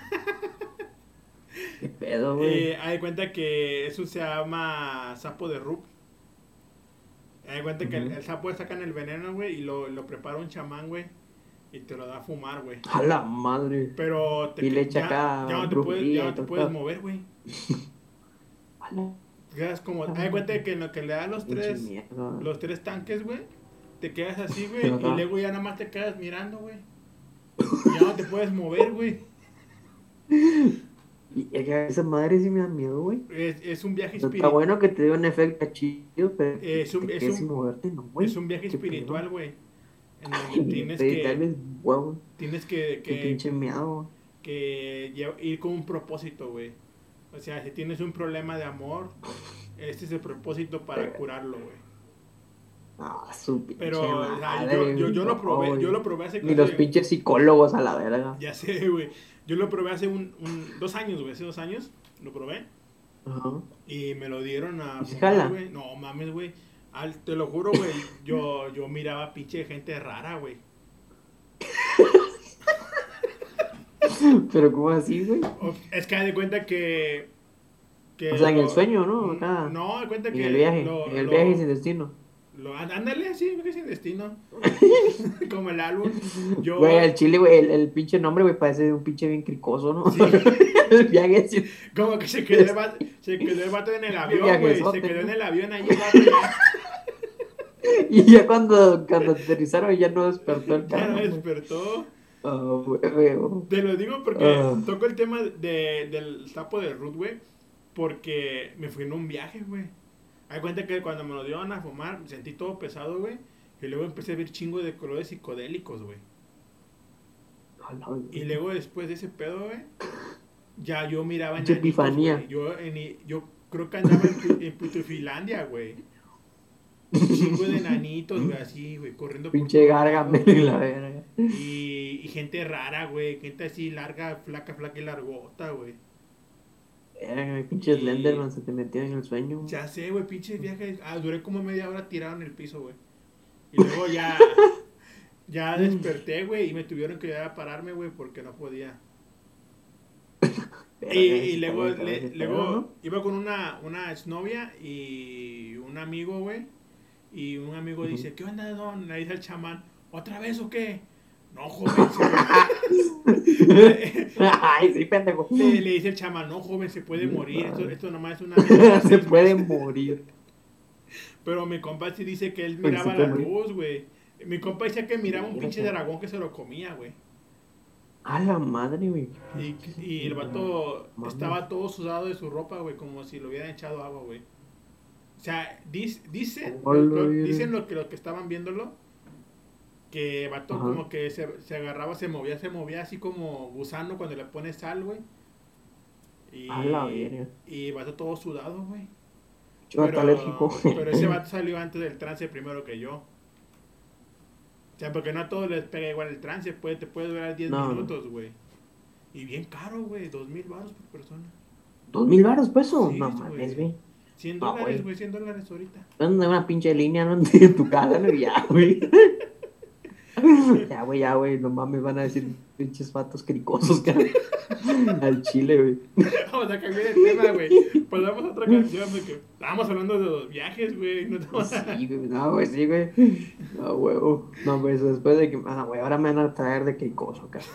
¿Qué pedo, güey? Eh, hay cuenta que eso se llama sapo de Rup. Hay cuenta que el, sapo sacan el veneno, güey, y lo, lo prepara un chamán, güey. Y te lo da a fumar, güey. A la madre. Pero te, y le echa acá. Ya no te puedes, ya no te puedes mover, güey. Quedas como. Hay cuenta que en lo que le da los tres. Los tres tanques, güey. Te quedas así, güey. Y luego ya nada más te quedas mirando, güey. Ya no te puedes mover, güey. Esa madre sí me da miedo, güey. Es, es un viaje espiritual. Está bueno que te dé un efecto chido, pero es un, es un, moverte, no. Es un viaje espiritual, güey. Tienes que, tienes que, que, pinche miedo. que ir con un propósito, güey. O sea, si tienes un problema de amor, este es el propósito para curarlo, güey. Ah, su Pero yo, yo, lo probé, yo lo probé hace Ni los pinches psicólogos a la verga. Ya sé, güey. Yo lo probé hace un, un dos años, güey. Hace dos años lo probé. Ajá. Y me lo dieron a. güey. No mames, güey. Te lo juro, güey. Yo, yo miraba pinche gente rara, güey. Pero ¿cómo así, güey? Es que de cuenta que, que... o sea, en el sueño, ¿no? Acá, no, de cuenta que... En el viaje, en el viaje sin destino. Ándale así, viaje sin destino. Como el álbum. Yo... Güey, el chile, güey, el, el, pinche nombre, güey, parece un pinche bien cricoso, ¿no? Sí. el viaje sin... Como que se quedó, el vato, se quedó el vato en el avión, güey. Se quedó en el avión ahí. y ya cuando, cuando aterrizaron ya no despertó el carro. Ya no despertó. Oh, Te lo digo porque ah. toco el tema de, del sapo de Ruth, güey. Porque me fui en un viaje, güey. Hay cuenta que cuando me lo dieron a fumar, sentí todo pesado, güey. Y luego empecé a ver chingo de colores psicodélicos, güey. Y luego después de ese pedo, güey, ya yo miraba en epifanía. Yo, en, yo creo que andaba en, en Putufilandia, güey. Un chingo de nanitos, güey, así, güey, corriendo Pinche gargamel la verga. Y, y gente rara, güey, gente así larga, flaca, flaca y largota, güey. Eh, pinche Slenderman se te metió en el sueño. Ya sé, güey, pinche viaje. Ah, duré como media hora tirado en el piso, güey. Y luego ya. ya desperté, güey, y me tuvieron que ayudar a pararme, güey, porque no podía. y, y luego, luego iba con una, una exnovia y un amigo, güey y un amigo dice, ¿qué onda, don? Le dice al chamán, ¿otra vez o qué? No, joven. Ay, sí, pendejo. Le, le, dice el chamán, no, joven, se puede morir. Esto, esto nomás es una... se puede morir. Pero mi compa sí dice que él miraba la luz, güey. Mi compa dice que miraba un pinche dragón que se lo comía, güey. A la madre, güey. Y, y el vato estaba todo sudado de su ropa, güey, como si lo hubieran echado agua, güey. O sea, dice, dicen, dicen lo que, los que estaban viéndolo, que vato como que se, se, agarraba, se movía, se movía así como gusano cuando le pones sal, güey. Y, y vato todo sudado, güey. Pero, alérgico. pero ese vato salió antes del trance primero que yo. O sea, porque no a todos les pega igual el trance, puede, te puede durar 10 minutos, güey. Y bien caro, güey, dos mil baros por persona. ¿Dos mil baros, pues? no mames, güey. 100 dólares, güey, 100 dólares ahorita. ¿Dónde una pinche línea, no? En tu casa, no, ya, güey. ya, güey, ya, güey, no mames, van a decir pinches fatos cricosos, cara. Al chile, güey. Vamos a cambiar el tema, güey. Pues vamos a otra canción, porque estábamos hablando de los viajes, güey. No Sí, güey, no, güey, sí, güey. No, güey, no, pues después de que, ah, güey, ahora me van a traer de cricoso, cara.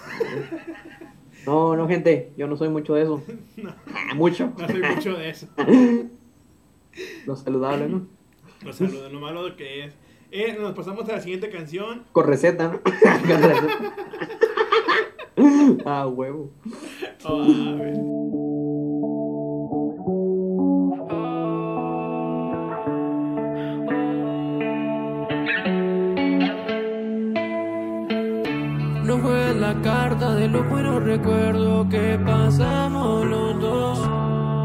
No, no, gente, yo no soy mucho de eso. No. Ah, mucho. No soy mucho de eso. Lo saludable, ¿no? Lo saludable, lo malo que es. Eh, nos pasamos a la siguiente canción. Con receta, ¿no? ah, huevo. Oh, No fue la carta de lo bueno recuerdo que pasamos los dos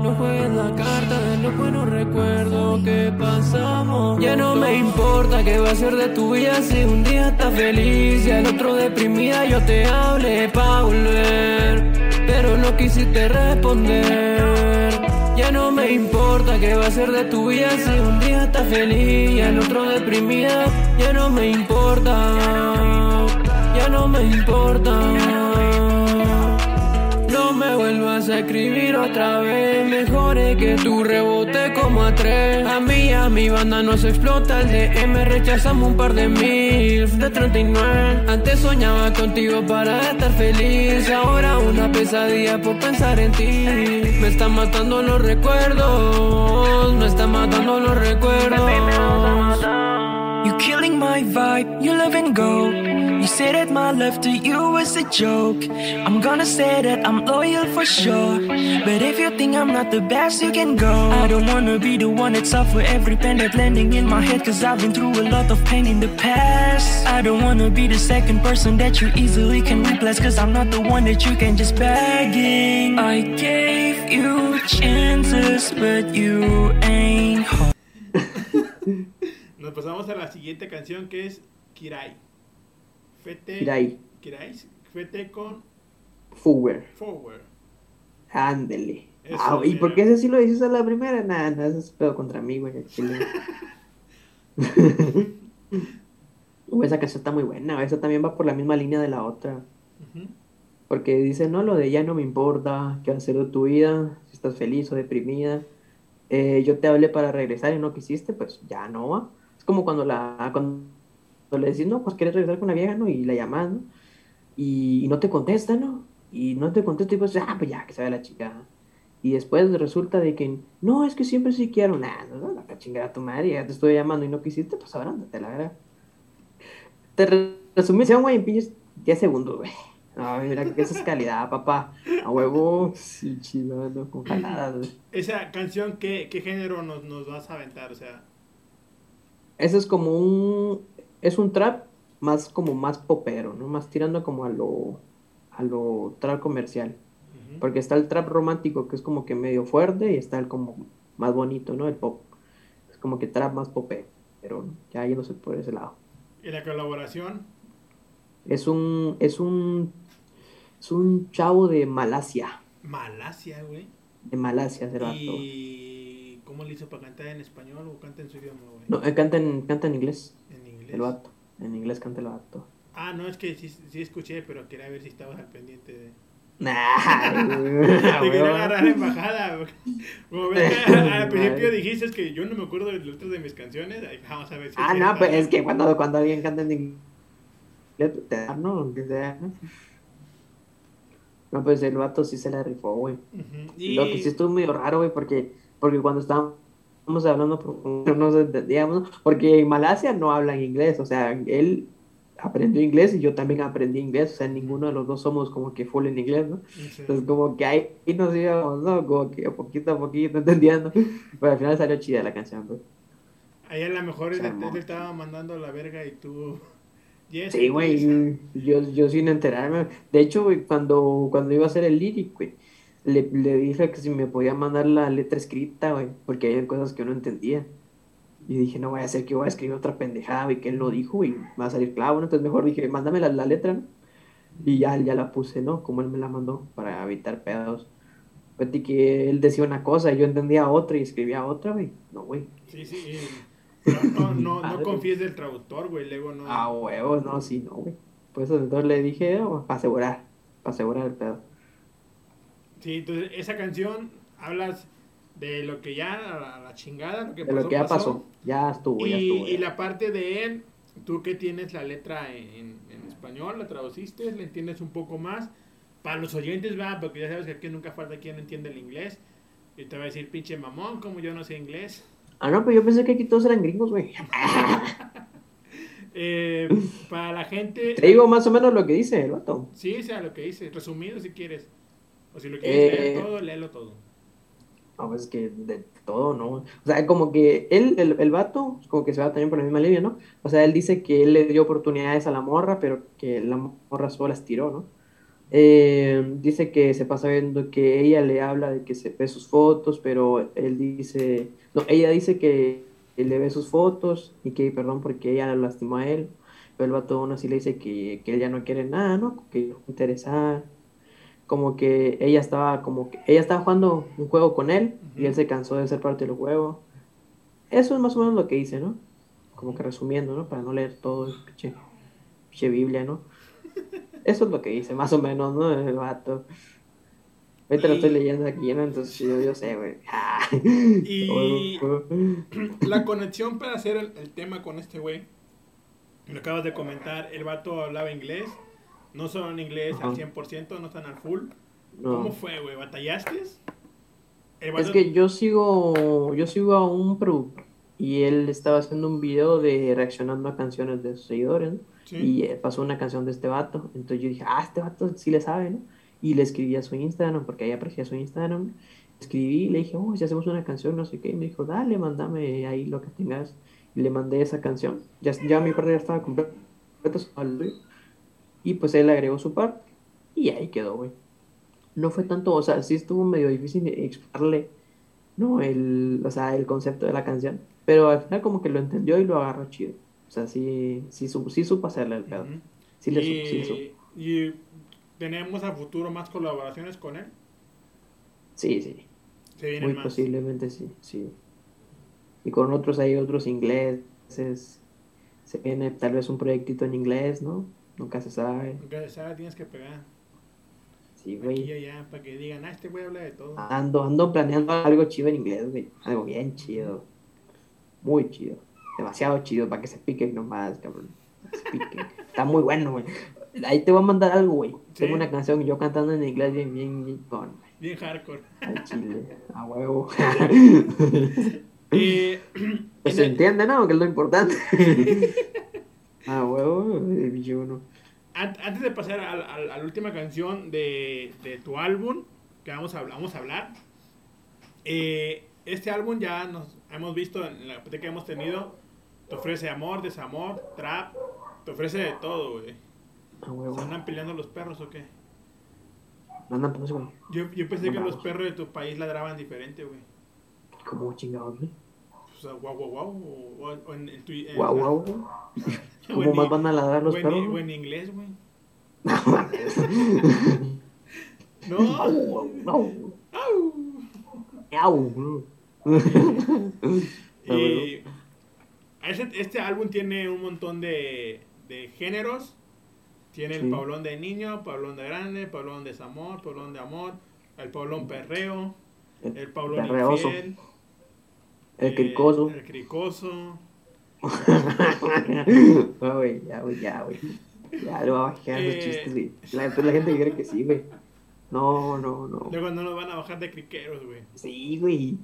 No juegues la carta de los buenos recuerdos que pasamos. Ya no me importa qué va a ser de tu vida si un día estás feliz y al otro deprimida. Yo te hablé pa' volver, pero no quisiste responder. Ya no me importa qué va a ser de tu vida si un día estás feliz y al otro deprimida. Ya no me importa, ya no me importa me vuelvas a escribir otra vez. Mejor es que tú rebote como a tres. A mí a mi banda nos explota el DM. Rechazamos un par de mil de 39. Antes soñaba contigo para estar feliz. Ahora una pesadilla por pensar en ti. Me están matando los recuerdos. Me están matando los recuerdos. You killing my vibe, you love and go. You say that my love to you was a joke. I'm gonna say that I'm loyal for sure. But if you think I'm not the best, you can go. I don't wanna be the one that suffer every pain that's landing in my head. Cause I've been through a lot of pain in the past. I don't wanna be the second person that you easily can replace. Cause I'm not the one that you can just begging. I gave you chances, but you ain't home. Nos pasamos a la siguiente canción que es Kirai. Fete. Kirai. Kirai. Fete con. Forward. Ándele. Ah, ¿Y por qué ese sí lo dices a la primera? Nada, nada, eso es pedo contra mí, güey. esa canción está muy buena. Esa también va por la misma línea de la otra. Porque dice, no, lo de ya no me importa, qué va a ser de tu vida, si estás feliz o deprimida. Eh, yo te hablé para regresar y no quisiste, pues ya no va. Es como cuando la cuando le decís, no, pues quieres regresar con la vieja, ¿no? Y la llamas, ¿no? Y, no te contesta, ¿no? Y no te contesta y pues, ah, pues ya, que se ve la chica. Y después resulta de que, no, es que siempre sí quiero, nada, no, la chingada a tu madre, ya te estoy llamando y no quisiste, pues ahora andate, la verdad. Te resumí, se güey en pinches 10 segundos, güey. No, mira que esa es calidad, papá. A huevo, sí, chido, con güey. Esa canción, ¿qué, qué género nos, nos vas a aventar? O sea, ese es como un. Es un trap más como más popero, ¿no? Más tirando como a lo. a lo trap comercial. Porque está el trap romántico que es como que medio fuerte y está el como más bonito, ¿no? El pop. Es como que trap más popero, pero ya sé por ese lado. ¿Y la colaboración? Es un. es un. es un chavo de Malasia. Malasia, güey. De Malasia, hace Y ¿Cómo le hizo para cantar en español o canta en su idioma, güey? No, eh, canta, en, canta en inglés. El vato. En inglés canta el vato. Ah, no, es que sí, sí escuché, pero quería ver si estabas al pendiente de. Nah, Te quiero agarrar la embajada. Como ves al principio dijiste que yo no me acuerdo de otras de mis canciones. Vamos a ver si. Ah, no, pues es que cuando, cuando alguien canta en inglés, te da, ¿no? Sea. No, pues el vato sí se la rifó, güey. y... Lo que sí estuvo medio raro, güey, porque porque cuando estábamos hablando no nos porque en Malasia no hablan inglés, o sea, él aprendió inglés y yo también aprendí inglés, o sea, ninguno de los dos somos como que full en inglés, ¿no? Entonces como que ahí nos íbamos, ¿no? Como que poquito a poquito entendiendo, pero al final salió chida la canción, pues. Ahí a lo mejor él, estaba mandando la verga y tú... sí, güey, yo, yo sin enterarme. De hecho, güey, cuando, cuando iba a hacer el lyric, güey, le, le dije que si me podía mandar la letra escrita, güey, porque hay cosas que yo no entendía. Y dije, no voy a hacer que voy a escribir otra pendejada, güey, que él lo dijo, y va a salir clavo, ¿no? Entonces mejor dije, mándame la, la letra, ¿no? Y ya, ya la puse, ¿no? Como él me la mandó, para evitar pedos. Fíjate que él decía una cosa y yo entendía otra y escribía otra, güey. No, güey. Sí, sí. No, no, no, confíes del traductor, güey, luego no. Ah, huevos, no, sí, no, güey. Pues entonces le dije, oh, para asegurar, para asegurar el pedo. Sí, entonces esa canción hablas de lo que ya, a la chingada, lo que de lo que ya pasó. Ya estuvo, y, ya estuvo. Y la parte de él, tú que tienes la letra en, en, español, la traduciste, le entiendes un poco más. Para los oyentes, va, porque ya sabes que aquí nunca falta quien entiende el inglés. Y te va a decir, pinche mamón, como yo no sé inglés. Ah, no, pero yo pensé que aquí todos eran gringos, güey. eh, para la gente. Te digo más o menos lo que dice el vato. Sí, o sea, lo que dice, resumido si quieres. O si lo quieres leer eh, todo, léelo todo. No, pues es que de todo, ¿no? O sea, como que él, el, el vato, como que se va también por la misma línea, ¿no? O sea, él dice que él le dio oportunidades a la morra, pero que la morra solo las tiró, ¿no? Eh, dice que se pasa viendo que ella le habla de que se ve sus fotos, pero él dice, no, ella dice que él le ve sus fotos y que perdón porque ella lo lastimó a él, pero el vato aún así le dice que, que él ya no quiere nada, ¿no? Que no interesa, como que ella estaba, como que ella estaba jugando un juego con él y él se cansó de ser parte del juego. Eso es más o menos lo que dice, ¿no? Como que resumiendo, ¿no? Para no leer todo el pinche, pinche Biblia, ¿no? Eso es lo que dice, más o menos, ¿no? El vato. Ahorita lo estoy leyendo aquí, ¿no? Entonces yo, yo sé, güey. y la conexión para hacer el, tema con este güey, lo acabas de comentar, el vato hablaba inglés, no solo en inglés al 100%, no están al full. ¿Cómo fue, güey? ¿Batallaste? Es que yo sigo, yo sigo a un productor y él estaba haciendo un video de reaccionando a canciones de sus seguidores, ¿no? Y eh, pasó una canción de este vato. Entonces yo dije, ah, este vato sí le sabe, ¿no? Y le escribí a su Instagram, porque ahí aparecía su Instagram. Escribí y le dije, oh, si hacemos una canción, no sé qué. Y me dijo, dale, mándame ahí lo que tengas. Y le mandé esa canción. Ya, ya mi parte ya estaba completa. Y pues él agregó su parte. Y ahí quedó, güey. No fue tanto, o sea, sí estuvo medio difícil explicarle, ¿no? El, o sea, el concepto de la canción. Pero al final como que lo entendió y lo agarró chido. O sea, sí, sí, supo, sí supo hacerle el pedo. Sí le y, sí supo. ¿Y tenemos a futuro más colaboraciones con él? Sí, sí. Muy posiblemente sí, sí. Y con otros hay otros ingleses. Se viene tal vez un proyectito en inglés, ¿no? Nunca se sabe. Nunca se sabe, tienes que pegar. Sí, güey. Aquí y allá, para que digan, ah, este güey habla de todo. Ando, ando planeando algo chido en inglés, güey. Algo bien chido. Muy chido demasiado chido para que se piquen nomás, cabrón. Se piquen. Está muy bueno, güey. Ahí te voy a mandar algo, güey. Tengo una canción yo cantando en inglés bien, bien, bien, con, bien hardcore. Al chile, a huevo. eh, pues se entiende, ¿no? Que es lo importante. a huevo, uno. Antes de pasar a, la última canción de, de, tu álbum, que vamos a, vamos a hablar, eh, este álbum ya nos hemos visto en la que hemos tenido te ofrece amor, desamor, trap. Te ofrece de todo, güey. ¿Se andan peleando los perros o qué? Andan pues, güey. Yo, yo pensé que los perros de tu país ladraban diferente, güey. ¿Cómo chingados, güey? O sea, guau, guau, guau. O, o en, en tu. Guau, guau. ¿Cómo más van a ladrar los perros? O en inglés, güey. no. No. No. Y este, álbum tiene un montón de, géneros. Tiene el Pablón de niño, Pablón de grande, Pablón de desamor, Pablón de amor, el Pablón perreo, el Pablón infiel, el cricoso. El cricoso. no, güey, ya, güey, ya, güey. Ya lo va a bajar los eh, chistes, güey. La, la gente cree que sí, güey. No, no, no. Luego no nos van a bajar de criqueros, güey. Sí, güey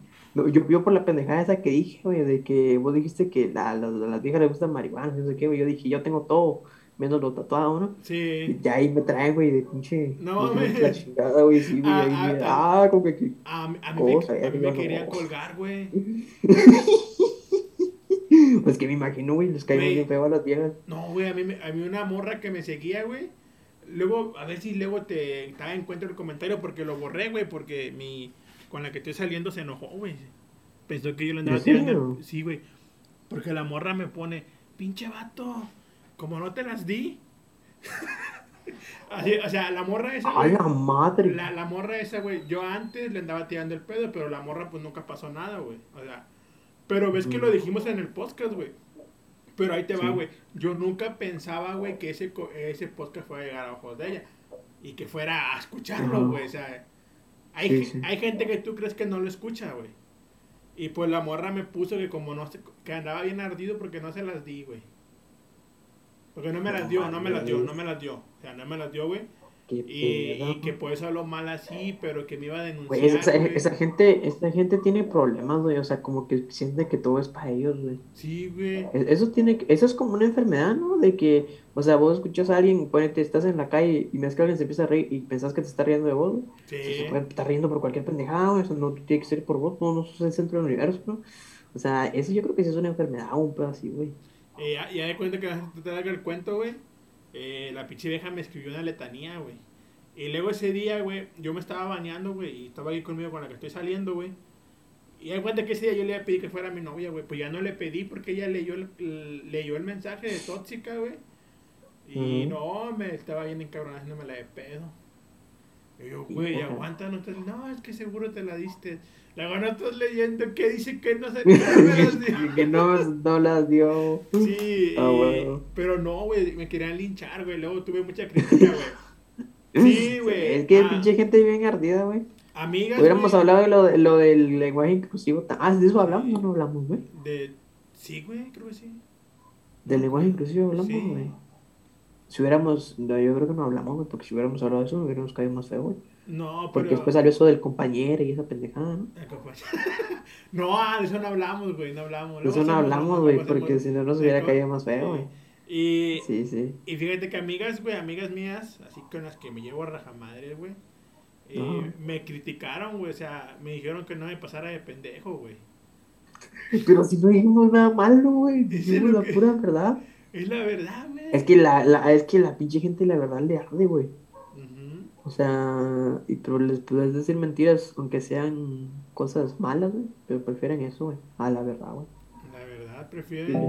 yo, yo por la pendejada esa que dije, güey, de que vos dijiste que a, las viejas les gustan marihuana, no sé qué, güey. Yo dije, yo tengo todo, menos lo tatuado, ¿no? Sí. Y ya ahí me traen, güey, de pinche. No, güey. La chingada, güey, sí, güey. Ah, ah, como que. A, a mí me, a mí me querían colgar, güey. pues que me imagino, güey, les caen bien feo a las viejas. No, güey, a mí, a mí una morra que me seguía, güey. Luego, a ver si luego te, te encuentro el comentario porque lo borré, güey, porque mi con la que estoy saliendo se enojó, güey. Pensó que yo le andaba tirando. Sí, güey. Porque la morra me pone, pinche vato, como no te las di. Así, o sea, la morra esa. ¡Ay, la madre! La, la morra esa, güey. Yo antes le andaba tirando el pedo, pero la morra, pues nunca pasó nada, güey. O sea, pero ves que lo dijimos en el podcast, güey. Pero ahí te va, güey. Yo nunca pensaba, güey, que ese, ese podcast fuera a llegar a ojos de ella. Y que fuera a escucharlo, güey. O sea, hay, hay gente que tú crees que no lo escucha, güey. Y pues la morra me puso que como no se, que andaba bien ardido porque no se las di, güey. Porque no me las dio, no me las dio, no me las dio. O sea, no me las dio, güey. Y, que por eso hablo mal así, pero que me iba a denunciar. esa, esa, gente, esta gente tiene problemas, güey. O sea, como que siente que todo es para ellos, güey. Sí, güey. Eso tiene, eso es como una enfermedad, ¿no? De que, o sea, vos escuchas a alguien, ponete, estás en la calle y ves que alguien se empieza a reír y pensás que te está riendo de vos, güey. Sí. Se puede estar riendo por cualquier pendejada, Eso no tiene que ser por vos, no, no sos el centro del universo, ¿no? O sea, eso yo creo que sí es una enfermedad, un pedo así, güey. Eh, ya, de cuenta que te da el cuento, güey. Eh, la pinche vieja me escribió una letanía, güey Y luego ese día, güey, yo me estaba bañando, güey, y estaba ahí conmigo con la que estoy saliendo, güey. Y hay cuenta que ese día yo le pedir que fuera mi novia, güey. Pues ya no le pedí porque ella leyó el, leyó el mensaje de tóxica, güey. Y no, me estaba bien encabronándome la de pedo. Y yo, güey, aguanta, no te... No, es que seguro te la diste. Luego no estás leyendo que dice que no se que no, no las dio. Sí, ah, pero no, güey, me querían linchar, güey. Luego tuve mucha crítica, güey. Sí, güey. Es que ah. pinche gente bien ardida, güey. Amigas. Hubiéramos hablado de lo, de lo del lenguaje inclusivo. Ah, ¿de eso hablamos o no hablamos, güey? De... Sí, güey, creo que sí. ¿Del lenguaje inclusivo hablamos, güey? Si hubiéramos. No, yo creo que no hablamos, güey, porque si hubiéramos hablado de eso, hubiéramos caído más feo, güey. No, pero... Porque después salió eso del compañero y esa pendejada, ¿no? no, ah, de eso no hablamos, güey, no hablamos. De eso no hablamos, güey, porque si no nos hubiera caído más feo, güey. Y, sí, sí. y fíjate que amigas, güey, amigas mías, así con las que me llevo a rajamadre, güey, eh, me criticaron, güey, o sea, me dijeron que no me pasara de pendejo, güey. Pero si no dijimos nada malo, güey, dijimos la pura verdad. Es la verdad, güey. Es que la, la, es que la pinche gente la verdad le arde, güey. O sea, y tú les puedes decir mentiras, aunque sean cosas malas, güey. Pero prefieren eso, güey. A la verdad, güey. La verdad, prefieren.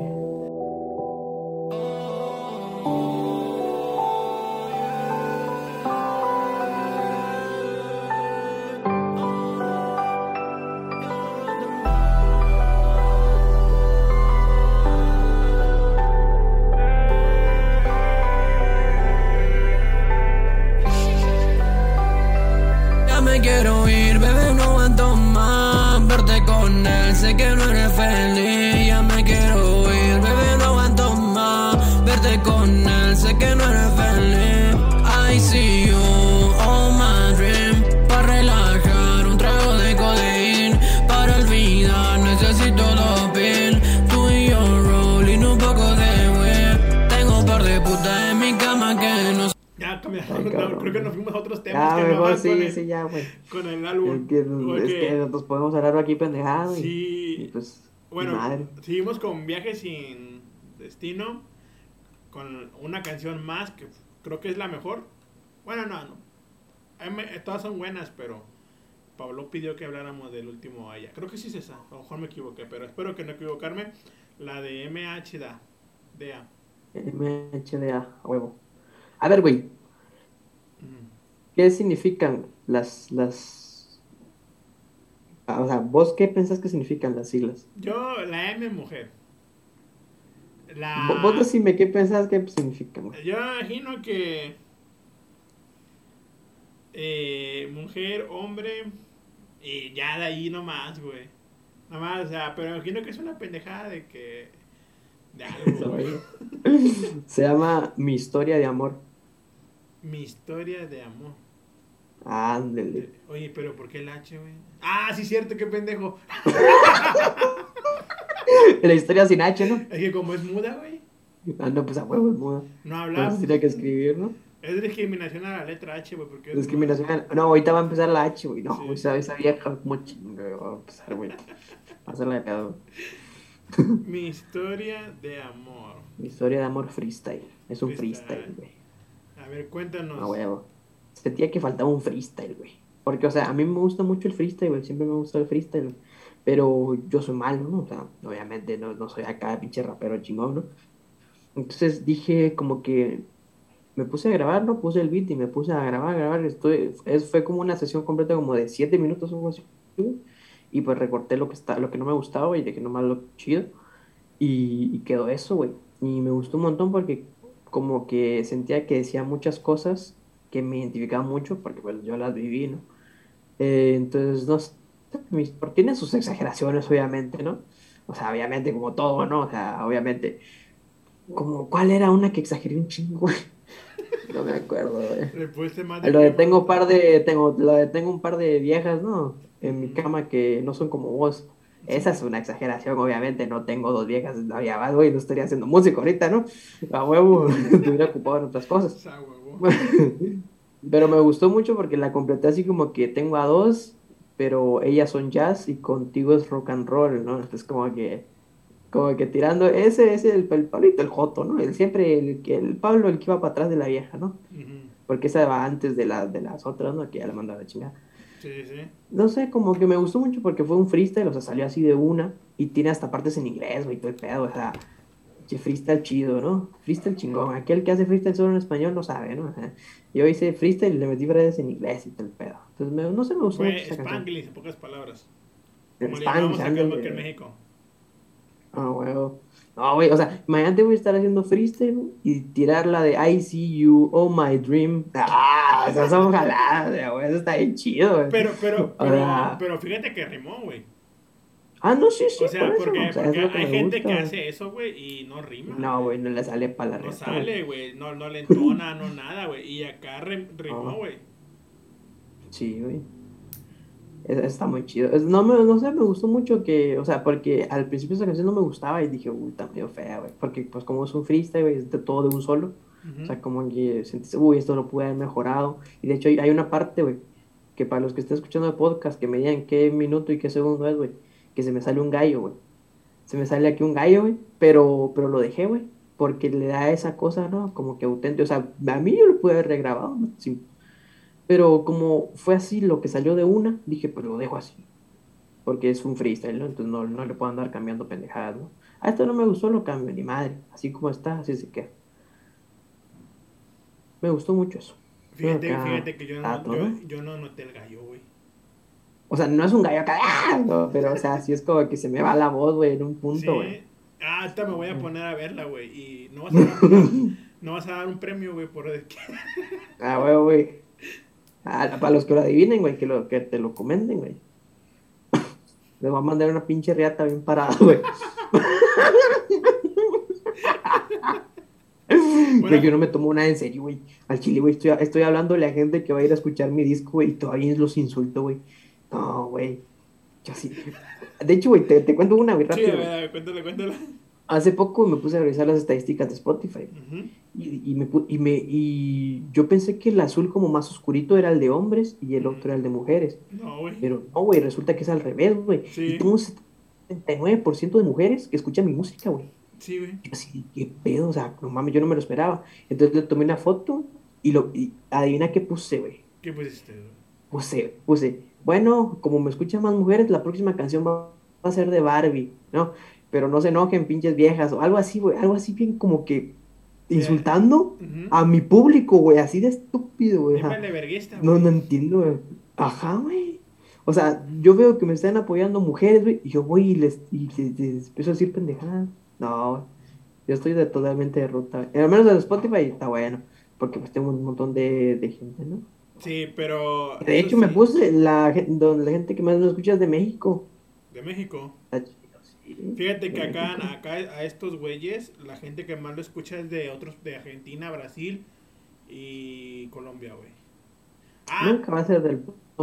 Creo que nos fuimos a otros temas. que mejor sí, con sí, ya, güey. Con el álbum. Que, es que nos podemos hablar aquí pendejado. Sí. pues, bueno, seguimos con Viajes sin Destino. Con una canción más que creo que es la mejor. Bueno, no, no. Todas son buenas, pero Pablo pidió que habláramos del último Aya. Creo que sí es esa. A lo mejor me equivoqué, pero espero que no equivocarme. La de MHDA. DA. MHDA, a huevo. A ver, güey. ¿Qué significan las, las... Ah, o sea, ¿vos qué pensás que significan las siglas? Yo, la M mujer. La... Vos decime qué pensás que significan. Yo imagino que... Eh, mujer, hombre, y ya de ahí nomás, güey. Nomás, o sea, pero imagino que es una pendejada de que... De algo, Se llama Mi historia de amor. Mi historia de amor. Ándele. Oye, pero ¿por qué el H, güey? Ah, sí, cierto, qué pendejo. la historia sin H, ¿no? Es que como es muda, güey. Ah, no, pues a huevo es muda. No hablas. tiene que escribir, ¿no? Es discriminación a la letra H, güey. Porque discriminación a... No, ahorita va a empezar la H, güey. No, sí. esa, esa vieja como chingo, va a empezar, güey. Va a hacerla de pedo. Mi historia de amor. Mi historia de amor freestyle. Es un freestyle, güey. A ver, cuéntanos. A huevo sentía que faltaba un freestyle, güey. Porque, o sea, a mí me gusta mucho el freestyle, güey. Siempre me gusta el freestyle, Pero yo soy malo, ¿no? O sea, obviamente no, no soy acá pinche rapero chingón, ¿no? Entonces dije como que me puse a grabar, ¿no? Puse el beat y me puse a grabar, a grabar. Estoy, es, fue como una sesión completa como de 7 minutos o algo así. Y pues recorté lo que, está, lo que no me gustaba y dejé nomás lo chido. Y, y quedó eso, güey. Y me gustó un montón porque como que sentía que decía muchas cosas que me identificaba mucho porque pues, yo las viví, ¿no? Eh, entonces, no tiene sus exageraciones, obviamente, ¿no? O sea, obviamente, como todo, ¿no? O sea, obviamente, como, ¿cuál era una que exageré un chingo, No me acuerdo, güey. Lo de tengo un par de, tengo, lo de tengo un par de viejas, ¿no? En mi cama que no son como vos. Esa es una exageración, obviamente. No tengo dos viejas, no había más, güey. No estaría haciendo música ahorita, ¿no? A huevo, estuviera ocupado en otras cosas. pero me gustó mucho porque la completé así como que tengo a dos, pero ellas son jazz y contigo es rock and roll, ¿no? Entonces como que como que tirando, ese es el, el Pablito, el Joto, ¿no? El, siempre el, que el Pablo, el que iba para atrás de la vieja, ¿no? Porque esa va antes de, la, de las otras, ¿no? Que ya la mandaba a chingar. Sí, sí. No sé, como que me gustó mucho porque fue un freestyle, o sea, salió así de una y tiene hasta partes en inglés, güey, todo el pedo, o sea, que freestyle chido, ¿no? Freestyle chingón. Aquel que hace freestyle solo en español no sabe, ¿no? Yo hice freestyle y le metí frases en inglés y todo el pedo. Entonces, me, no sé, me gustó Fue mucho esa Spanglish, en pocas palabras. canción. Como Spanglish, acá en México. Ah, huevo. No, güey, o sea, imagínate, voy a estar haciendo freestyle y tirar la de I see you, oh my dream. Ah, esas son jaladas, güey, eso está bien chido, güey. Pero, pero, O pero, sea, pero fíjate que rimó, güey. Ah, no, sí, sí. O sea, por eso, porque, o sea, porque hay gente gusta, que hace eso, güey, y no rima. No, güey, no le sale para la No sale, güey. No, no le entona, no nada, güey. Y acá rim- rimó, Ah. güey. Sí, güey. Es- Está muy chido. No, me, no sé, me gustó mucho que, o sea, porque al principio esa canción no me gustaba y dije, uy, está medio fea, güey. Porque, pues, como es un freestyle, güey, es de todo de un solo. O sea, como que sentís, uy, esto lo pude haber mejorado. Y de hecho, hay, hay una parte, güey, que para los que estén escuchando el podcast, que me digan qué minuto y qué segundo es, güey, que se me sale un gallo, güey. Se me sale aquí un gallo, güey, pero, pero lo dejé, güey, porque le da esa cosa, ¿no? Como que auténtico. O sea, a mí yo lo pude haber regrabado, ¿no? Sí. Pero como fue así lo que salió de una, dije, pues lo dejo así. Porque es un freestyle, ¿no? Entonces no, no le puedo andar cambiando pendejadas, ¿no? A esto no me gustó, lo cambio, ni madre. Así como está, así se queda. Me gustó mucho eso. Fíjate, Acá, fíjate que yo no, tato, yo, ¿no? yo no noté el gallo, güey. O sea, no es un gallo acá, ¡ah! Pero o sea, sí es como que se me va la voz, güey, en un punto, güey. Sí. Ah, ahorita me voy a poner a verla, güey. Y no vas a dar, no vas a dar un premio, güey, por el que. Ah, güey, güey. Ah, para los que lo adivinen, güey, que, lo, que te lo comenten, güey. Les voy a mandar una pinche riata bien parada, güey. Güey, yo no me tomo nada en serio, güey. Al chile, güey, estoy, estoy hablándole a gente que va a ir a escuchar mi disco, güey, y todavía los insulto, güey. No, güey. Yo sí. De hecho, güey, te, te cuento una, güey, Sí, rápido. ver, a ver, cuéntale, cuéntale. Hace poco me puse a revisar las estadísticas de Spotify. Y, y me, y, me, y yo pensé que el azul como más oscurito era el de hombres y el otro era el de mujeres. No, güey. Pero no, güey, resulta que es al revés, güey. Sí. Y tengo un 79% de mujeres que escuchan mi música, güey. Sí, güey. Yo así, ¿qué pedo? O sea, no mames, yo no me lo esperaba. Entonces le tomé una foto y, lo, y adivina qué puse, güey. ¿Qué pusiste, güey? Puse, puse, bueno, como me escuchan más mujeres, la próxima canción va, a ser de Barbie, ¿no? Pero no se enojen, pinches viejas, o algo así, güey, algo así bien como que insultando a mi público, güey, así de estúpido, güey. No, no entiendo, güey. Ajá, güey. O sea, yo veo que me están apoyando mujeres, güey, y yo voy y les, y les, les empiezo a decir pendejadas. No. Yo estoy de, totalmente de ruta. güey. Al menos en Spotify está bueno, porque pues tengo un montón de, de gente, ¿no? Sí, pero. De hecho, me puse la, la gente que más me escucha es de México. De México. Sí. Fíjate que acá, acá a estos güeyes, la gente que más lo escucha es de otros, de Argentina, Brasil y Colombia, güey. Ah, Nunca va a ser del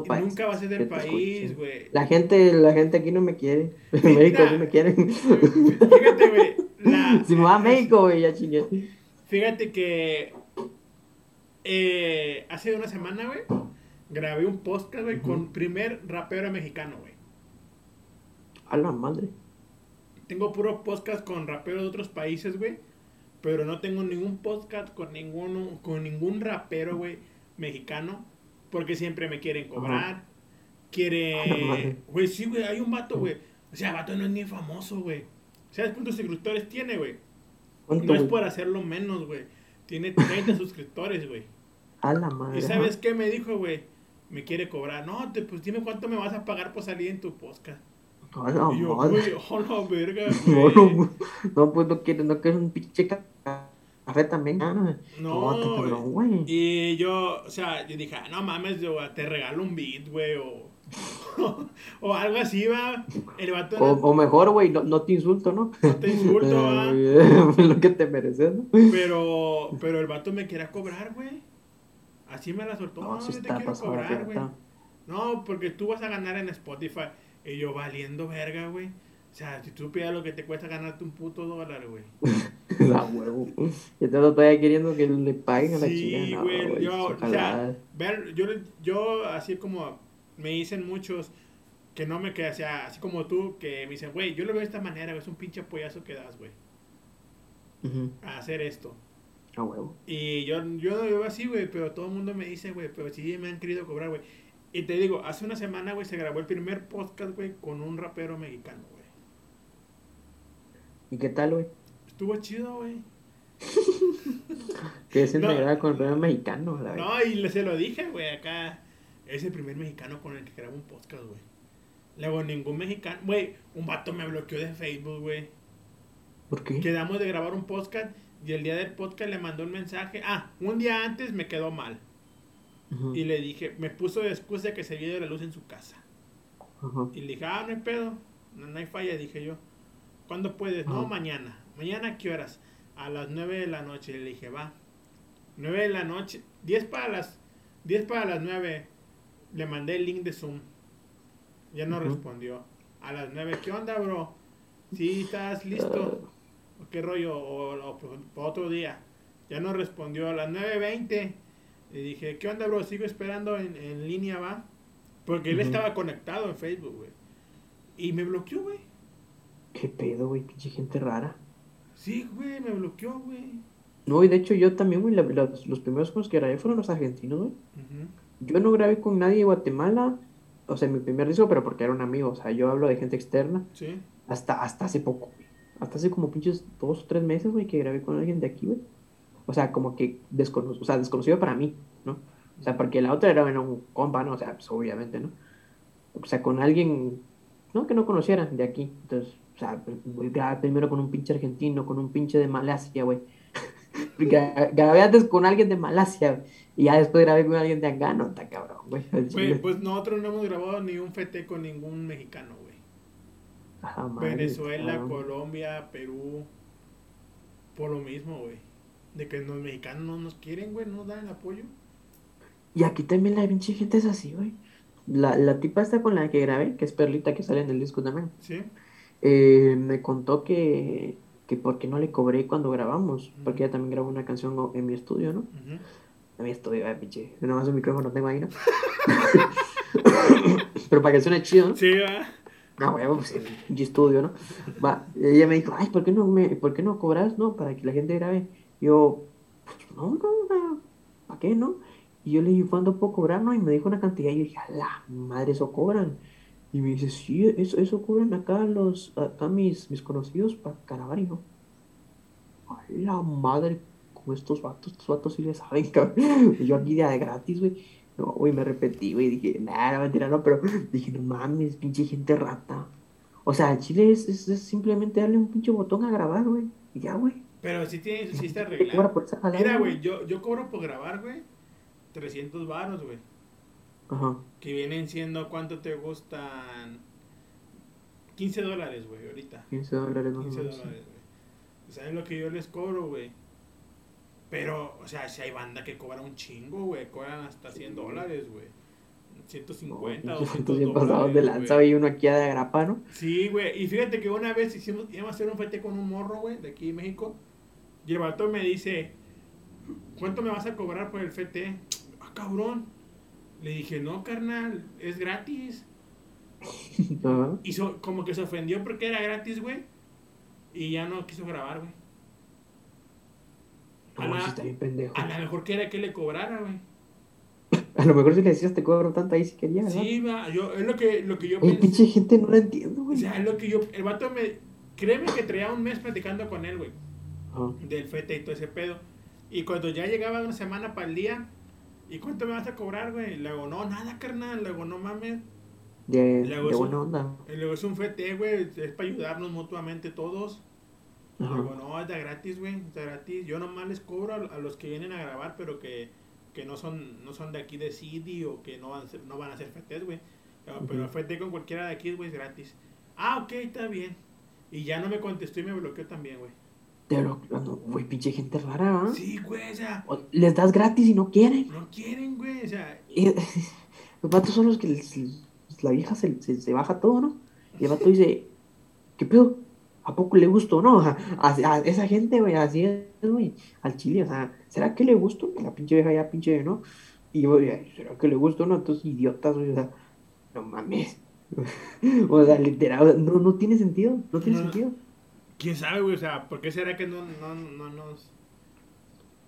país. nunca va a ser del país, güey. La gente, la gente aquí no me quiere. En. México sí me quieren. Fíjate, güey. Si me va a México, güey, ya chingué. Fíjate que eh, hace una semana, güey, grabé un podcast, güey, con primer rapero mexicano, güey. A la madre. Tengo puro podcast con raperos de otros países, güey. Pero no tengo ningún podcast con ninguno, con ningún rapero, güey, mexicano. Porque siempre me quieren cobrar. La madre. Quiere. Güey, sí, güey, hay un vato, güey. O sea, el vato no es ni famoso, güey. ¿Sabes cuántos suscriptores tiene, güey? ¿Cuánto, No es por hacerlo menos, güey. Tiene 30 suscriptores, güey. A la madre. ¿Y sabes qué me dijo, güey? Me quiere cobrar. No, te, pues dime cuánto me vas a pagar por salir en tu podcast. A la y yo, madre. güey, oh, la verga, No, güey. no, no, pues no quieres, no quieres un pinche ca- café también. Ah, no, No, güey. Y yo, o sea, yo dije, ah, no mames, yo te regalo un beat, güey, o, o algo así, va. El vato O, o mejor, güey, no, no te insulto, ¿no? no te insulto, va. Eh, lo que te mereces, ¿no? Pero, pero el vato me quería cobrar, güey. Así me la soltó. No, No, sí yo te está quiero cobrar, güey. No, porque tú vas a ganar en Spotify. Y yo valiendo verga, güey. O sea, si tú pidas lo que te cuesta ganarte un puto dólar, güey. La huevo. Yo te lo estoy queriendo que le paguen a la Sí, chica. No, güey. yo, o sea, ver, yo, yo así como me dicen muchos, que no me queda, o sea, así como tú, que me dicen, güey, yo lo veo de esta manera, güey, es un pinche apoyazo que das, güey. A hacer esto. A huevo. Y yo, yo lo veo así, güey, pero todo el mundo me dice, güey, pero sí me han querido cobrar, güey. Y te digo, hace una semana, güey, se grabó el primer podcast, güey, con un rapero mexicano, güey. ¿Y qué tal, güey? Estuvo chido, güey. que se no, con el primer mexicano, la No, y se lo dije, güey, acá. Es el primer mexicano con el que grabo un podcast, güey. Luego ningún mexicano, güey, un vato me bloqueó de Facebook, güey. ¿Por qué? Quedamos de grabar un podcast y el día del podcast le mandó un mensaje. Ah, un día antes me quedó mal. Y le dije, me puso de excusa que se vio la luz en su casa. Y le dije, ah, no hay pedo, no, hay falla, dije yo. ¿Cuándo puedes? No, mañana. ¿Mañana a qué horas? A las 9 de la noche. Le dije, va. 9 de la noche. 10 para las 10 para las 9. Le mandé el link de Zoom. Ya no respondió. A las 9, ¿qué onda, bro? ¿Sí estás listo? ¿Qué rollo? O, otro día. Ya no respondió. A las 9.20 le dije, ¿qué onda, bro? Sigo esperando en, en línea, va. Porque él estaba conectado en Facebook, güey. Y me bloqueó, güey. ¿Qué pedo, güey? Pinche gente rara. Sí, güey, me bloqueó, güey. No, y de hecho yo también, güey, los primeros con los que grabé fueron los argentinos, güey. Yo no grabé con nadie de Guatemala, o sea, mi primer disco, pero porque era un amigo, o sea, yo hablo de gente externa. Sí. Hasta, hasta hace poco. Hasta hace como pinches dos o tres meses, güey, que grabé con alguien de aquí, güey. O sea, como que desconocido, o sea, desconocido para mí, ¿no? O sea, porque la otra era bueno, un compa, ¿no? O sea, pues, obviamente, ¿no? O sea, con alguien, ¿no? Que no conociera de aquí. Entonces, o sea, grabé primero con un pinche argentino, con un pinche de Malasia, güey. grabé antes con alguien de Malasia, Y ya después grabé con alguien de Angano, está cabrón, güey. Güey, pues nosotros no hemos grabado ni un fete con ningún mexicano, güey. Venezuela, Colombia, Perú. Por lo mismo, güey. De que los mexicanos no nos quieren, güey, no nos dan el apoyo. Y aquí también la pinche gente es así, güey. La, la tipa esta con la que grabé, que es Perlita, que sale en el disco también. Sí. Eh, me contó que, que por qué no le cobré cuando grabamos, porque ella también grabó una canción en mi estudio, ¿no? En mi estudio, eh, pinche. Nada más un micrófono tengo ahí, ¿no? Pero para que suene chido, Sí, va. No, güey, pues en mi estudio, ¿no? Va, ella me dijo, ay, ¿por qué no, me, ¿por qué no cobras, no? Para que la gente grabe. Yo, pues no, no, ¿para qué, no? Y yo le dije, ¿cuándo puedo cobrar, no? Y me dijo una cantidad y yo dije, a la madre, eso cobran. Y me dice, sí, eso, eso cobran acá los, acá mis, mis conocidos para grabar. Y yo, a la madre, con estos vatos, estos vatos sí les saben, cabrón. Yo aquí de gratis, güey. No, güey, me repetí, güey. Dije, nada, mentira, no, pero dije, no mames, pinche gente rata. O sea, Chile es, es, simplemente darle un pinche botón a grabar, güey. Y ya, güey. Pero sí, tiene, sí está arreglado. Mira, güey, yo, yo cobro por grabar, güey, 300 varos, güey. Ajá. Que vienen siendo, ¿cuánto te gustan? 15 dólares, güey, ahorita. 15 dólares, 15 dólares, güey. ¿Sabes lo que yo les cobro, güey? Pero, o sea, si hay banda que cobra un chingo, güey, cobran hasta 100 dólares, güey. 150 o 200 pasados de lanza y uno aquí de agrapa, ¿no? Sí, güey. Y fíjate que una vez hicimos, íbamos a hacer un fete con un morro, güey, de aquí en México. Y el vato me dice, ¿cuánto me vas a cobrar por el fete? Ah, cabrón. Le dije, no, carnal, es gratis. Y como que se ofendió porque era gratis, güey. Y ya no quiso grabar, güey. A, la, está bien pendejo. a lo mejor quería que le cobrara, güey. A lo mejor si le decías te cobro tanto ahí si quería, Sí, va, yo, es lo que, lo que yo El pinche gente no lo entiendo, güey. O sea, es lo que yo, el vato me, créeme que traía un mes platicando con él, güey. Del fete y todo ese pedo. Y cuando ya llegaba una semana para el día, ¿y cuánto me vas a cobrar, güey? Le digo, no, nada, carnal. Le digo, no mames. De, de buena onda. Le digo, es un fete, güey. Es para ayudarnos mutuamente todos. Le digo, no, es de gratis, güey. Es de gratis. Yo nomás les cobro a, los que vienen a grabar, pero que, que no son no son de aquí de CD o que no van a ser, no van a hacer fetes, güey. Pero el fete con cualquiera de aquí, güey, es gratis. Ah, ok, está bien. Y ya no me contestó y me bloqueó también, güey. Pero, güey, pinche gente rara, ¿ah? Sí, güey, o sea. Les das gratis y no quieren. No quieren, güey, o sea. los vatos son los que la vieja se, se, baja todo, ¿no? Y el vato dice, ¿qué pedo? ¿A poco le gustó, no? A, a, esa gente, güey, así es, güey, al chile, o sea, ¿será que le gustó? La pinche vieja ya, pinche, ¿no? Y yo, ¿será que le gustó, no? Entonces, idiotas, güey, o sea, no mames. o sea, literal, no, no tiene sentido, no tiene sentido. ¿Quién sabe, güey? O sea, ¿por qué será que no, no, no nos...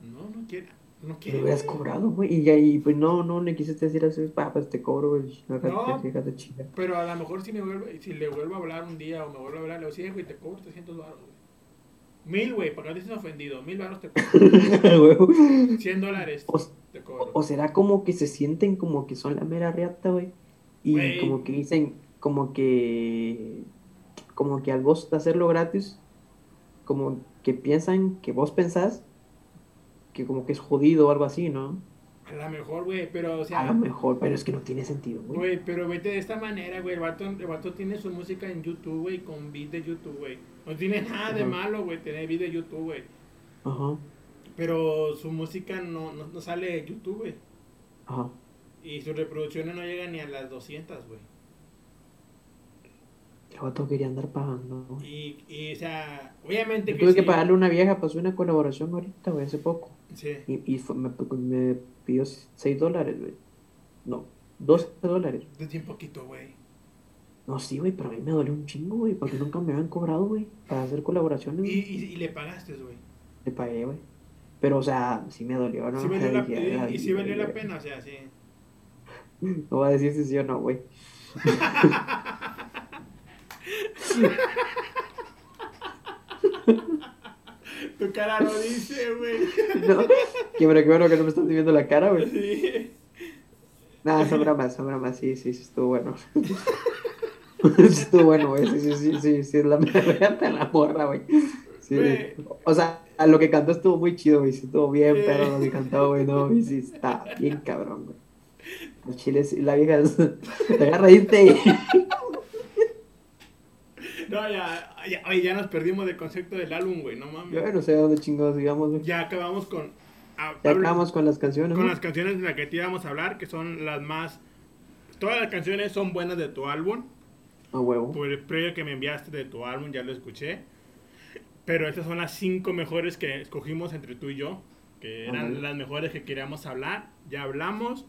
No, no quiere. No. Lo hubieras cobrado, güey. Y ahí, pues no, no le quisiste decir así, ah, pues te cobro, güey. No, no pero a lo mejor si, me vuelve, si le vuelvo a hablar un día o me vuelvo a hablar, le digo, sí, güey, te cobro 300 baros, güey. Mil, güey, para que no estés ofendido. Mil baros te cobro. 100 dólares o, te cobro. O, será como que se sienten como que son la mera reata, güey. Y como que dicen, como que. Como que al vos hacerlo gratis, como que piensan que vos pensás que como que es jodido o algo así, ¿no? A lo mejor, güey, pero o sea... A lo mejor, pero es que no tiene sentido, güey. Güey, pero vete de esta manera, güey. El vato, el vato tiene su música en YouTube, güey, con beat de YouTube, güey. No tiene nada de malo, güey, tener beat de YouTube, güey. Ajá. Pero su música no, no, no sale de YouTube, güey. Ajá. Y sus reproducciones no llegan ni a las 200, güey. El vato quería andar pagando. Y, y, o sea, obviamente que. Tuve que pagarle una vieja, pasó una colaboración ahorita, güey, hace poco. Sí. Y, y me, me, pidió 6 dólares, güey. No, 12 dólares. De tiempo poquito, güey. No, sí, güey, pero a mí me dolió un chingo, güey, porque nunca me habían cobrado, güey, para hacer colaboraciones. ¿Y, y, y le pagaste, güey? Le pagué, güey. Pero, o sea, sí me dolió, ¿no? Sí valió la, y sí valió la pena, o sea, sí. No voy a decir si sí o no, güey. tu cara lo dice, güey. No, qué bueno, qué bueno que no me estás viendo la cara, güey. Sí. Nada, sobra más, sobra más, sí, sí, sí, estuvo bueno. estuvo bueno, güey, sí, sí, sí, sí, sí, la te la morra, güey. Sí, o sea, a lo que cantó estuvo muy chido, güey, sí, estuvo bien, pero lo que cantó, güey, no, güey, sí, está bien cabrón, güey. Los chiles, la vieja, te agarra y te... No, ya, ya, ya nos perdimos del concepto del álbum, güey, no mames. Yo no sé dónde chingados digamos, güey. Ya acabamos con... ya acabamos con las canciones. Con las canciones de las que te íbamos a hablar, que son las más... Todas las canciones son buenas de tu álbum. A huevo. Por el previo que me enviaste de tu álbum, ya lo escuché. Pero estas son las cinco mejores que escogimos entre tú y yo. Que eran las mejores que queríamos hablar. Ya hablamos.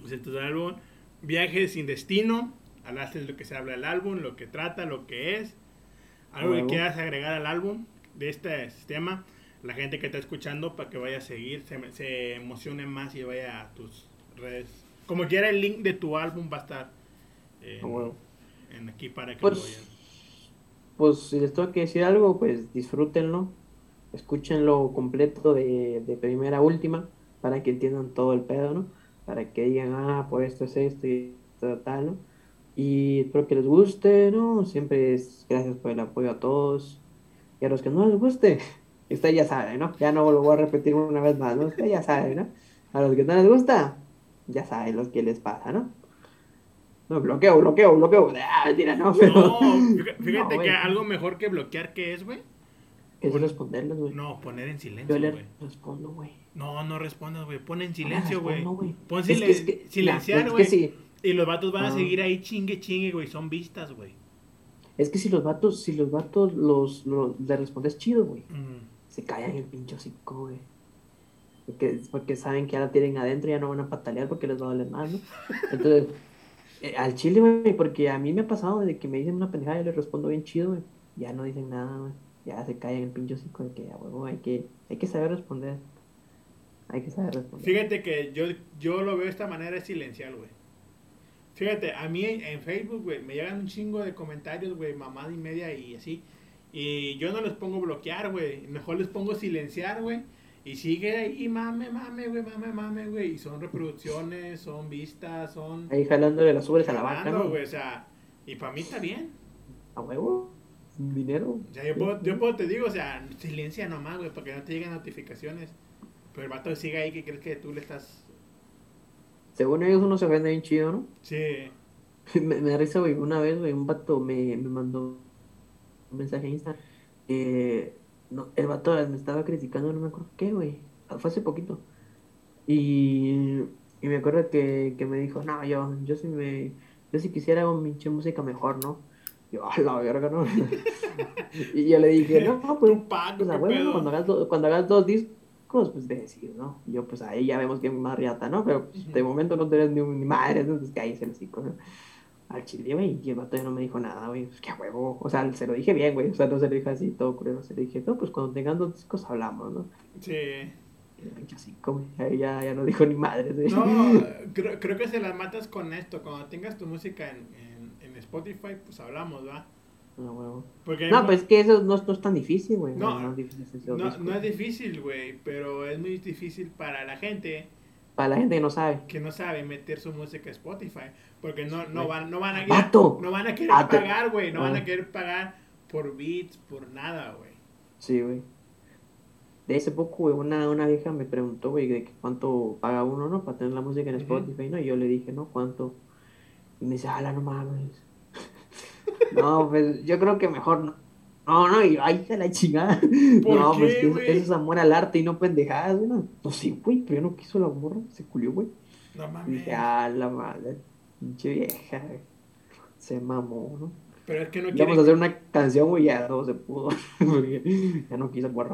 Pues este álbum. Viaje sin destino hablaste de lo que se habla del álbum, lo que trata, lo que es. Algo que quieras agregar al álbum de este sistema, la gente que está escuchando para que vaya a seguir, se, se emocione más y vaya a tus redes. Como quiera, el link de tu álbum va a estar en, aquí para que pues, lo vayan. Pues si les tengo que decir algo, pues disfrútenlo, escúchenlo completo de, de primera a última para que entiendan todo el pedo, ¿no? Para que digan, ah, pues esto es esto y tal, ¿no? Y espero que les guste, ¿no? Siempre es gracias por el apoyo a todos. Y a los que no les guste, usted ya sabe, ¿no? Ya no lo voy a repetir una vez más, ¿no? Usted ya sabe, ¿no? A los que no les gusta, ya sabe lo que les pasa, ¿no? No, bloqueo, bloqueo, bloqueo. Ah, tira, no, pero... No, fíjate que algo mejor que bloquear, ¿qué es, güey? Es responderles, güey. No, poner en silencio, Yo le respondo, güey. No, no respondas, güey. Pon en silencio, güey. Pon silenciar, güey. Es que sí. Y los vatos van a seguir ahí chingue, chingue, güey. Son vistas, güey. Es que si los vatos, si los vatos los, los le respondes chido, güey. Se callan el pincho cinco, güey. Porque, porque saben que ahora tienen adentro y ya no van a patalear porque les va a doler más, ¿no? Entonces, eh, al chile, güey, porque a mí me ha pasado de que me dicen una pendejada y les respondo bien chido, güey. Ya no dicen nada, güey. Ya se callan el pincho cinco de que, huevo, hay que, hay que saber responder. Hay que saber responder. Fíjate que yo, yo lo veo de esta manera, es silencial, güey. Fíjate, a mí en Facebook, güey, me llegan un chingo de comentarios, güey, mamada y media y así. Y yo no les pongo bloquear, güey. Mejor les pongo silenciar, güey. Y sigue ahí, mame, mame, güey, mame, mame, güey. Y son reproducciones, son vistas, son. Ahí jalándole las ubres a la vaca, ¿no? güey, o sea. Y para mí está bien. A huevo. Dinero. O sea, yo puedo, yo puedo te digo, o sea, silencia nomás, güey, para que no te lleguen notificaciones. Pero el vato sigue ahí que crees que tú le estás según ellos uno se vende bien chido, ¿no? Sí. me, da risa, güey. Una vez, güey, un vato me, me mandó un mensaje en Instagram. Eh, no, el vato me estaba criticando, no me acuerdo qué, güey. Fue hace poquito. Y, y me acuerdo que, que me dijo, no, yo, yo sí me, yo sí quisiera un pinche música mejor, ¿no? Yo, a la verga, ¿no? y yo le dije, no, pues, un pack, pues, bueno, cuando hagas, cuando hagas dos discos pues de decir, ¿no? Yo pues ahí ya vemos que es más riata, ¿no? Pero pues, de momento no tenés ni, ni madre, entonces cállese el hocico, ¿no? al chile, güey, y el vato ya no me dijo nada, güey, pues qué huevo, o sea, se lo dije bien, güey, o sea, no se lo dije así, todo creo, se lo dije, no, pues cuando tengan dos discos hablamos, ¿no? Sí. Así, como, ya, ya no dijo ni madre, güey. No, creo, creo que se las matas con esto, cuando tengas tu música en, en, en Spotify, pues hablamos, ¿va? No, huevo. no, pues es que eso no, no es tan difícil, güey. No, no, no, es difícil, güey, pero es muy difícil para la gente para la gente que no sabe. Que no sabe meter su música a Spotify. Porque no, no, van, no van a querer, no van a querer pagar, güey. No van a ah. querer pagar por beats, por nada, güey. Sí, güey. De ese poco, güey, una, una vieja me preguntó, güey, de cuánto paga uno, ¿no? Para tener la música en Spotify, ¿no? Y yo le dije, ¿no? ¿Cuánto? Y me dice, ala, no mames. No, pues yo creo que mejor no no, no, y ay, la chingada. no, pues que eso, es amor al arte y no pendejadas, güey. No, no sí, güey, pero yo no quiso la morra, se culió, güey. No mames. dije, ah, la madre, pinche vieja, Se mamó, ¿no? Pero es que no quiere. Vamos a hacer una canción, güey, ya no se pudo. ya no quiso güey.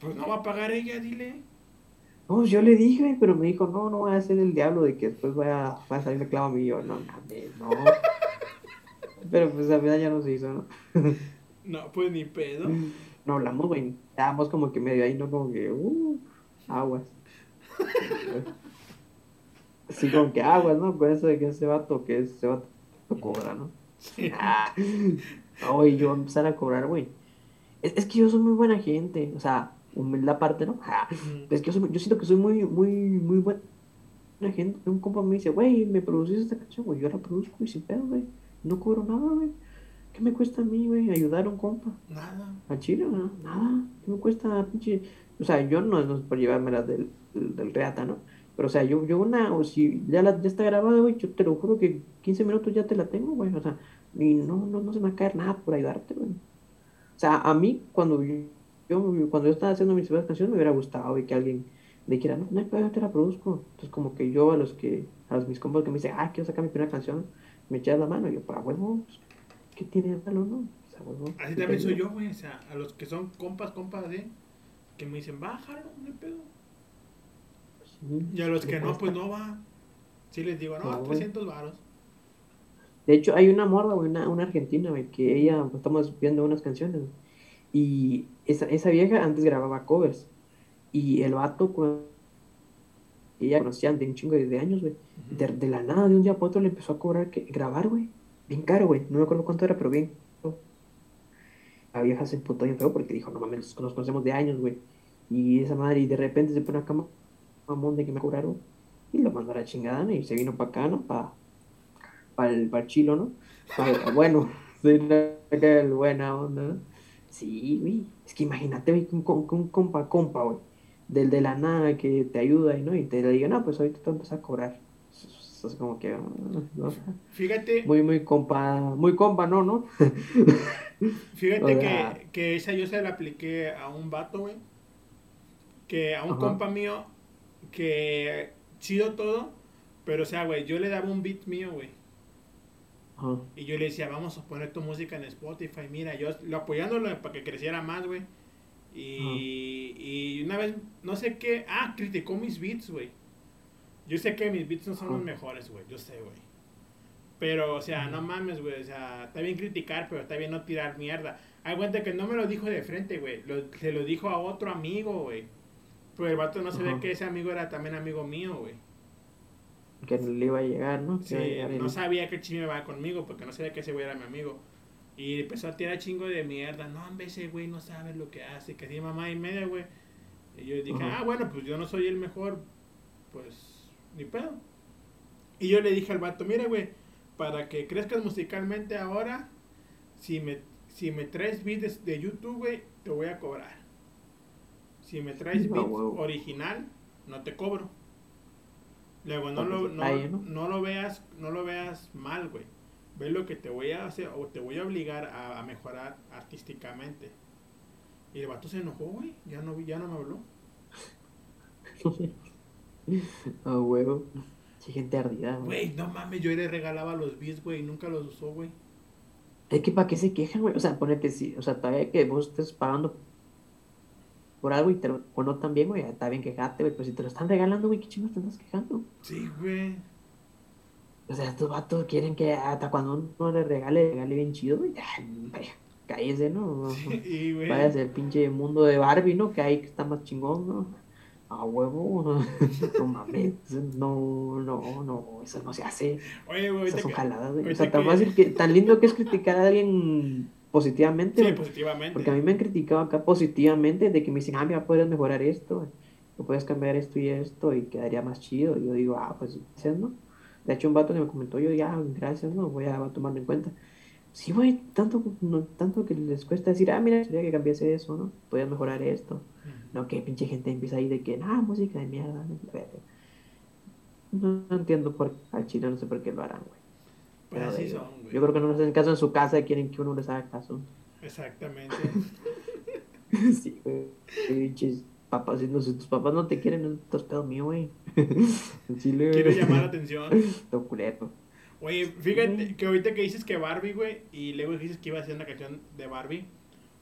Pues no va a pagar ella, dile. No, yo le dije, pero me dijo, no, no voy a hacer el diablo de que después vaya, a salir de clavo a mí. yo, no, mames, no. Pero pues la verdad ya no se hizo, ¿no? No, pues ni pedo. No hablamos, güey. Estábamos como que medio ahí, ¿no? Como que, uh, aguas. Sí, como que aguas, ¿no? Con eso de que ese vato, que ese vato cobra, ¿no? Sí. Ah, no, y yo empezar a cobrar, güey. Es, es, que yo soy muy buena gente, o sea, humildad parte, ¿no? Ah, es que yo, soy, yo, siento que soy muy, muy, muy buena gente. Un compa me dice, güey, me produciste esta canción, güey, yo la produzco y sin pedo, güey. No cobro nada, güey. ¿Qué me cuesta a mí, güey, ayudar a un compa? Nada. ¿A Chile? No? Nada. ¿Qué me cuesta, pinche? O sea, yo no, es por llevármela del, del, reata, ¿no? Pero, o sea, yo, yo una, o si ya, la, ya está grabada, güey, yo te lo juro que 15 minutos ya te la tengo, güey. O sea, y no, no, no se me va a caer nada por ayudarte, güey. O sea, a mí, cuando yo, cuando yo estaba haciendo mis primeras canciones, me hubiera gustado, güey, que alguien me dijera, no, no, yo te la produzco. Entonces, como que yo a los que, a los mis compas que me dicen, ah, quiero sacar mi primera canción, me echas la mano, y yo, para huevo, pues, ¿qué tiene de malo, no? así también soy yo, güey. O sea, a los que son compas, compas, ¿eh? Que me dicen, bájalo, no pedo. y a los que no, pues no va. Sí les digo, no, 300 varos. De hecho, hay una morra, güey, una, una argentina, güey, que ella, pues, estamos viendo unas canciones, y esa, esa vieja antes grababa covers. Y el vato, cuando ella conocían de un chingo de, años, güey, de, de, la nada, de un día para otro, le empezó a cobrar que, grabar, güey. Bien caro, güey. No me acuerdo cuánto era, pero bien. La vieja se emputó bien feo porque dijo, no mames, nos conocemos de años, güey. Y esa madre, y de repente se pone acá, mamón de que me curaron. Y lo mandó a la chingada, y se vino para acá, ¿no? Para pa el, pa chilo, ¿no? Pa, bueno, el buena onda, ¿no? Sí, güey. Es que imagínate, güey, un, un, compa, compa, güey. Del de la nada que te ayuda, ¿no? Y te diga, no, pues ahorita te vas a cobrar es como que, Fíjate. Muy, muy compa, muy compa, ¿no? ¿no? Fíjate que, que, esa yo se la apliqué a un vato, güey. Que a un compa mío, que chido todo, pero o sea, güey, yo le daba un beat mío, güey. Y yo le decía, vamos a poner tu música en Spotify. Mira, yo lo apoyándolo para que creciera más, güey. Y, y una vez, no sé qué, ah, criticó mis beats, güey. Yo sé que mis beats no son los mejores, güey. Yo sé, güey. Pero, o sea, no mames, güey. O sea, está bien criticar, pero está bien no tirar mierda. Hay cuenta que no me lo dijo de frente, güey. se lo dijo a otro amigo, güey. Pero el vato no se ve que ese amigo era también amigo mío, güey. Que le iba a llegar, ¿no? Sí, no sabía que chingo iba conmigo, porque no sabía que ese güey era mi amigo. Y empezó a tirar chingo de mierda. No, hombre, ese güey no sabe lo que hace. Que tiene mamá y media, güey. Y yo dije, ah, bueno, pues yo no soy el mejor. Pues ni pedo. Y yo le dije al vato, mira, güey, para que crezcas musicalmente ahora, si me, si me traes beats de YouTube, güey, te voy a cobrar. Si me traes beats original, no te cobro. Luego no lo, no, lo veas, no lo veas mal, güey. Ve lo que te voy a hacer o te voy a obligar a, mejorar artísticamente. Y el vato se enojó, güey. Ya no, ya no me habló. A oh, huevo. Sí, gente ardida, güey. no mames, yo le regalaba los beats, güey, nunca los usó, güey. Es que para qué se quejan, güey. O sea, ponete, sí, o sea, todavía que vos estés pagando por algo y te lo o no también, güey, está bien quejarte, güey. Pero si te lo están regalando, güey, ¿qué chingos te estás quejando? Sí, güey. O sea, estos vatos quieren que hasta cuando uno le regale, regale bien chido, güey. Vaya, cállese, ¿no? Sí, güey. Vaya el pinche mundo de Barbie, ¿no? Que ahí que está más chingón, ¿no? A huevo, no, mames, no, no, no, eso no se hace. Oye, güey. Esas son jaladas, güey. O sea, tan que- fácil que, tan lindo que es criticar a alguien positivamente, Sí, positivamente. Porque a mí me han criticado acá positivamente de que me dicen, ah, mira, puedes mejorar esto, puedes cambiar esto y esto y quedaría más chido. Y yo digo, ah, pues, ¿no? De hecho, un vato que me comentó, yo ya, gracias, ¿no? Voy a, tomarlo en cuenta. Sí, güey, tanto, no, tanto que les cuesta decir, ah, mira, sería que cambiase eso, ¿no? Podías mejorar esto. No, que pinche gente empieza ahí de que, ah, música de mierda. ¿no? No, entiendo por al chile, no sé por qué lo harán, güey. Pues así son, güey. Yo creo que no nos hacen caso en su casa y quieren que uno les haga caso. Exactamente. Sí, güey. Pinches papás, si, no- si tus papás no te quieren, no es pedo mío, güey. Quiero güey. llamar la atención. Todo culero. Oye, fíjate que ahorita que dices que Barbie, güey, y luego dices que iba a hacer una canción de Barbie.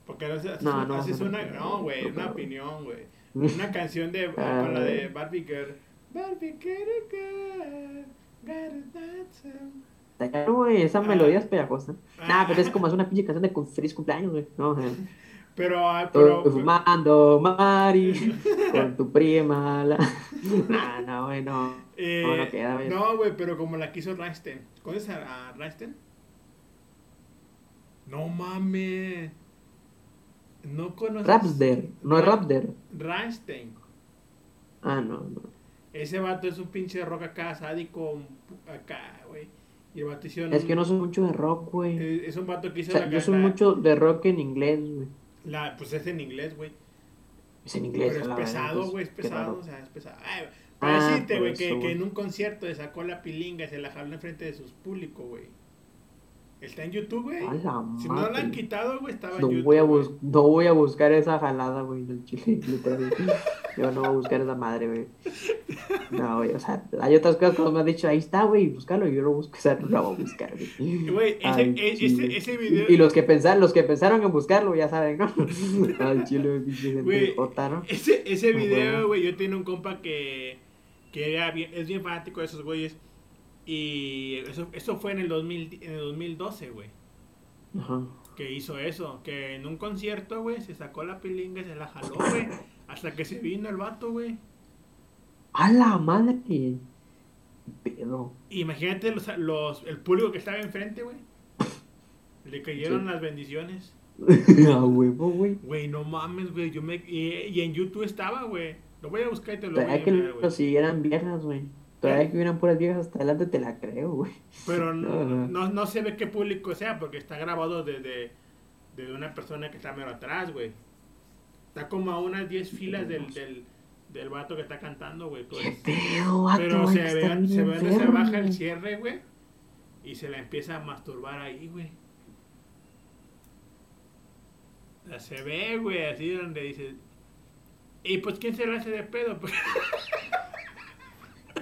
Porque no haces, No, no, haces no, una. no, güey, una opinión, güey. Una canción de. Ah, con la de güey. Barbie Girl. Barbie Girl, girl, gotta dance. Está caro, güey, esa Ah. melodía es pegajosa. Ah. Nah, pero es como es una pinche canción de feliz cumpleaños, güey. No, eh. Pero, ah, pero. Estoy fumando, Mari, con tu prima. La... Nah, no, güey, no. eh, no, no queda, güey. no, güey, pero como la quiso Rammstein. ¿Conoces a, a? No mames. No conoces. Rapsder, no es Ra- Rapder. Rammstein. Ah, no, no. Ese vato es un pinche rock acá, sádico, acá, güey. Y el vato hicieron Es que no soy mucho de rock, güey. Es un vato que O hizo sea, la yo soy mucho de rock en inglés, güey. La- pues es en inglés, güey. Es en inglés. Pero es a la verga, pesado, pues, güey, es pesado, o sea, es pesado. Ay, para Ah, decirte, güey, eso, que, que en un concierto le sacó la pilinga y se la jaló enfrente de sus públicos, güey. Está en YouTube, güey. La Si no la han quitado, güey, estaba No en YouTube. voy, a no voy a buscar esa jalada, güey, del chile. Yo no voy a buscar esa madre, güey. No, güey, o sea, hay otras cosas como me han dicho, ahí está, güey, búscalo. y Yo lo busco, o sea, no lo voy a buscar, güey. Güey, ese- e- ese- ese video- Y, los que pensaron, los que pensaron en buscarlo, ya saben, ¿no? Al chile, güey, ¿no? ese, ese video, güey, yo tenía un compa que, que era bien, es bien fanático de esos güeyes. Y eso, eso fue en el, 2000, en el 2012, güey. Ajá. Que hizo eso. Que en un concierto, güey, se sacó la pilinga y se la jaló, güey. Hasta que se vino el vato, güey. A la madre. ¿Qué pedo? Imagínate los, los, el público que estaba enfrente, güey. Le cayeron Sí. las bendiciones. A huevo, güey. Güey, no mames, güey. Yo me, y, y en YouTube estaba, güey. Lo voy a buscar y te lo voy a que enviar, güey. los siguieran viejas, güey. Todavía que hubieran puras viejas hasta adelante, te la creo, güey. Pero no, no, no se ve qué público sea porque está grabado desde de una persona que está mero atrás, güey. Está como a unas 10 filas del, del, del vato que está cantando, güey. pues. ¿Qué pedo, vato? Pero se ve, se ve donde se baja el cierre, güey. Y se la empieza a masturbar ahí, güey. Se ve, güey, así donde dice... Y pues, ¿quién se la hace de pedo?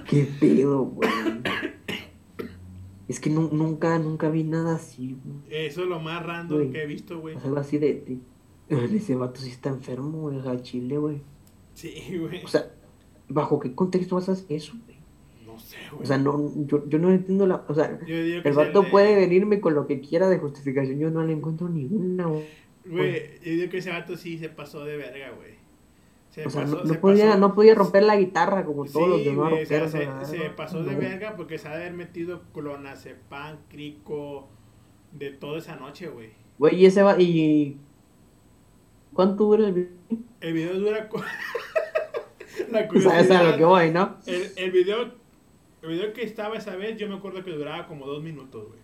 ¿Qué pedo, güey? Es que nu- nunca, nunca vi nada así, güey. eso es lo más random Güey. que he visto, güey. O sea, algo así de, de- Ese vato sí está enfermo, güey. Sea, chile, güey. Sí, güey. O sea, ¿bajo qué contexto vas a hacer eso, güey? No sé, güey. O sea, no, yo, yo no entiendo la... O sea, el vato de- puede venirme con lo que quiera de justificación. Yo no le encuentro ninguna, güey. Güey, yo digo que ese vato sí se pasó de verga, güey. Se O pasó, no, no se podía, pasó- no podía romper la guitarra como todos los demás güey, o sea, se, se pasó de verga porque se ha de haber metido clonazepam, crico, de toda esa noche, güey. Güey, y ese va... Y... ¿Cuánto dura el video? El video dura... La O sea, es lo curiosidad- que voy, ¿no? El, el video... El video que estaba esa vez, yo me acuerdo que duraba como dos minutos, güey.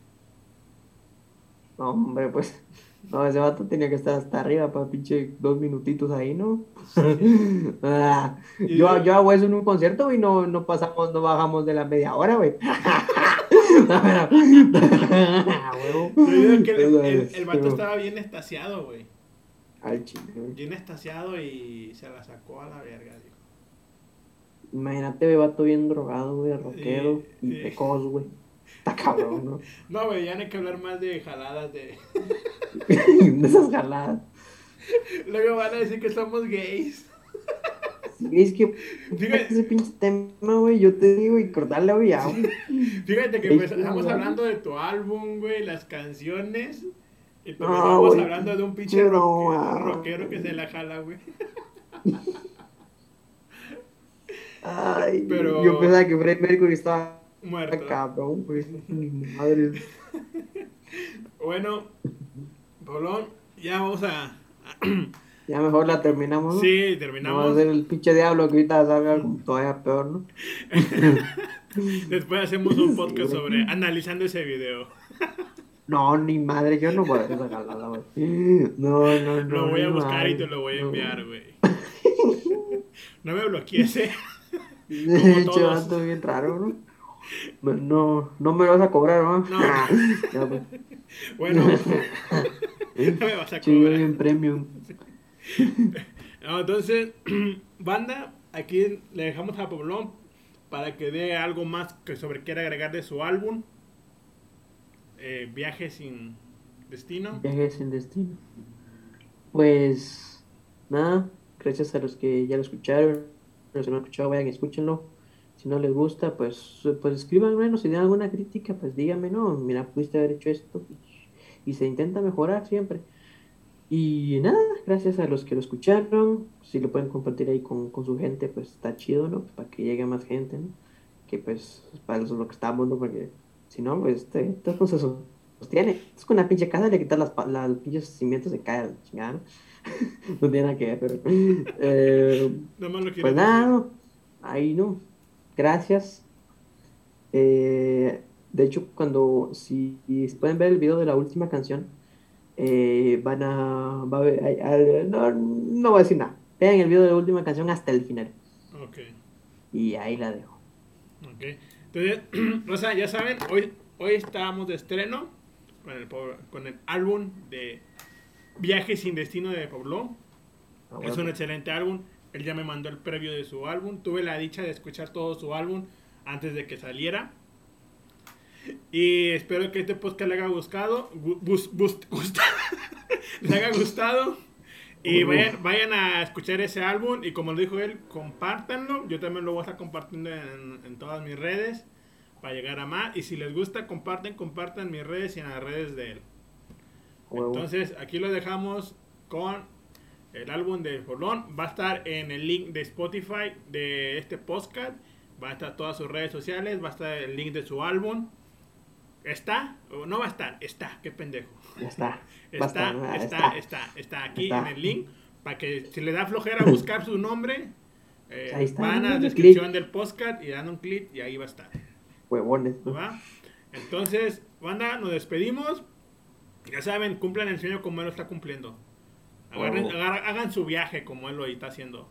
No, hombre, pues... No, ese vato tenía que estar hasta arriba para pinche dos minutitos ahí, ¿no? Ah, yo, yo- hago eso en un concierto y no, no pasamos, no bajamos de la media hora, güey. A huevo. Yo digo que el, vato estaba bien estasiado, güey. Al chile. Bien estasiado y se la sacó a la verga, dijo. Imagínate, güey, vato bien drogado, güey, rockero Sí, y sí. precoz, güey. Está cabrón, ¿no? No, güey, ya no hay que hablar más de jaladas de... de esas jaladas. Luego van a decir que somos gays. Es que Fíjate. ese pinche tema, güey, yo te digo, y cortarle güey. Fíjate que pues, estamos hablando de tu álbum, güey, las canciones. Y pues estamos hablando de un pinche rockero, que se la jala, güey. Ay, pero... yo pensaba que Fred Mercury estaba muerto. Cabrón, pues, madre. bueno, Polón, ya vamos a... Ya mejor la terminamos. ¿no? Sí, terminamos. Vamos a hacer el pinche diablo que ahorita salga todavía peor, ¿no? Después hacemos un podcast sobre analizando ese video. No, ni madre, yo no voy a esa güey. No, no, no. Lo voy a buscar y te lo voy a enviar, güey. No. me bloquees, eh. Como todos. bien raro, ¿no? No, no me lo vas a cobrar, ¿no? No. Pues. Bueno, no me vas a cobrar. Sí, en premium. entonces, banda, aquí le dejamos a Poblón para que dé algo más que sobre quiera agregar de su álbum. Eh, Viaje sin destino. Viaje sin destino. Pues nada, gracias a los que ya lo escucharon. Los que no han escuchado, vayan y escúchenlo. Si no les gusta, pues, pues escríbanme, si tienen alguna crítica, pues díganme, no, mira, pudiste haber hecho esto. Y se intenta mejorar siempre. Y nada, gracias a los que lo escucharon. Si lo pueden compartir ahí con, su gente, pues está chido, ¿no? Pues para que llegue más gente, ¿no? Que pues para eso es lo que estamos, ¿no? Porque si no, pues este, no se sostiene. Es con una pinche casa le quitas las, las pinches cimientos, se cae la chingada, ¿no? no tiene nada que ver, pero. Eh, pues nada, ahí no. Gracias. Eh, de hecho, cuando. Si pueden ver el video de la última canción eh, van a, va a ver, no, no voy a decir nada. Vean el video de la última canción hasta el final. Ok. Y ahí la dejo. Ok. Entonces, o sea, ya saben, hoy, hoy estábamos de estreno con el, con el álbum de Viaje sin Destino de Pablo. Ah, es un excelente álbum. Él ya me mandó el previo de su álbum. Tuve la dicha de escuchar todo su álbum antes de que saliera. Y espero que este podcast le haya gustado. le haya gustado. Y vayan, vayan, a escuchar ese álbum. Y como lo dijo él, compártanlo. Yo también lo voy a estar compartiendo en, todas mis redes. Para llegar a más. Y si les gusta, comparten, compartan mis redes y en las redes de él. Entonces, aquí lo dejamos con el álbum de Polón. Va a estar en el link de Spotify de este podcast. Va a estar todas sus redes sociales. Va a estar el link de su álbum. ¿Está? ¿O no va a estar? Está, qué pendejo. Está. Está, está, está, está, aquí en el link. Para que si le da flojera buscar su nombre, eh, van a la descripción del podcast y dan un clic y ahí va a estar. Huevones. Entonces, banda, nos despedimos. Ya saben, cumplan el sueño como él lo está cumpliendo. Hagan su viaje como él lo está haciendo.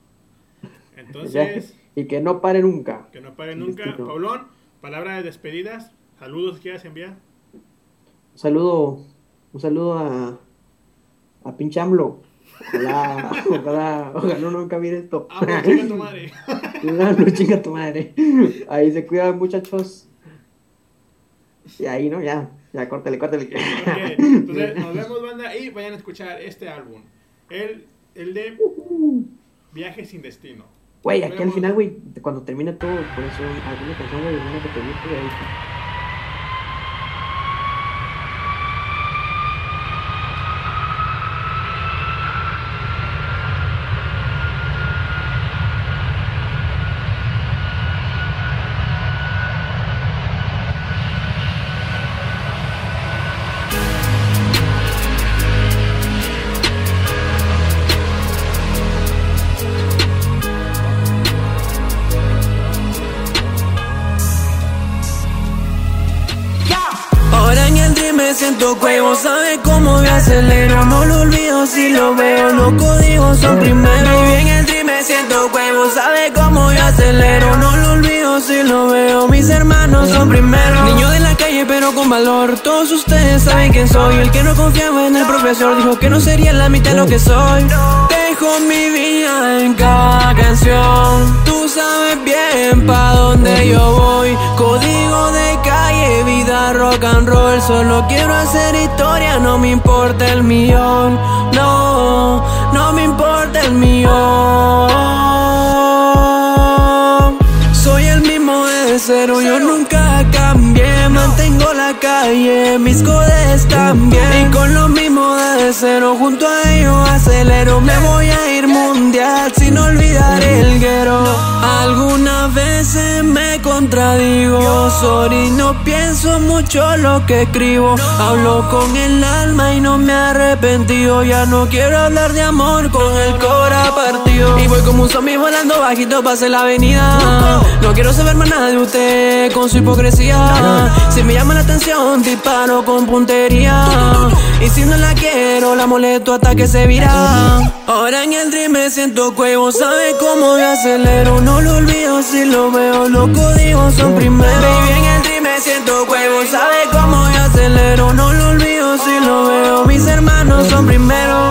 Entonces. y que no pare nunca. Que no pare nunca. Paulón, palabra de despedidas. Saludos, ¿quieres enviar? Un saludo, un saludo a, a pinche AMLO. Ojalá, ojalá, ojalá no nunca mire esto. Ah, chinga tu madre. no, chinga tu madre. Ahí se cuidan, muchachos. Y ahí, ¿no? Ya, ya, córtale, córtale. Okay. Entonces, nos vemos, banda, y vayan a escuchar este álbum. El, el de Viaje sin Destino. Güey, aquí al final, güey, cuando termina todo, por eso alguna canción, güey, una que te guste, siento cuevo, sabe cómo me acelero. No lo olvido si lo veo, los códigos son primero. Y bien el dream me siento cuevo, sabe cómo yo acelero. No lo olvido si lo veo, mis hermanos son primero. Niño de la calle pero con valor, todos ustedes saben quién soy. El que no confiaba en el profesor dijo que no sería la mitad de lo que soy. Dejo mi vida en cada canción sabes bien pa' dónde yo voy. Código de calle, vida rock and roll. Solo quiero hacer historia, no me importa el millón. No, no me importa el millón. Soy el mismo de cero, yo nunca cambié. Mantengo la calle, mis codes también. Y con lo mismo de cero, junto a ellos acelero, me voy a ir mundial sin olvidar el guero. Algunas veces me contradigo, sorry, no pienso mucho lo que escribo. Hablo con el alma y no me arrepentido, ya no quiero hablar de amor con el cora partido. Y voy como un zombie volando bajito, pase la avenida. No quiero saber más nada de usted con su hipocresía. Si me llama la atención, disparo con puntería. Y si no la quiero, la molesto hasta que se vira. Ahora en el dream me siento cuevo, sabe cómo yo acelero. No lo olvido si lo veo, los códigos son primero. Baby, en el dream me siento cuevo, sabe cómo yo acelero. No lo olvido si lo veo, mis hermanos son primero.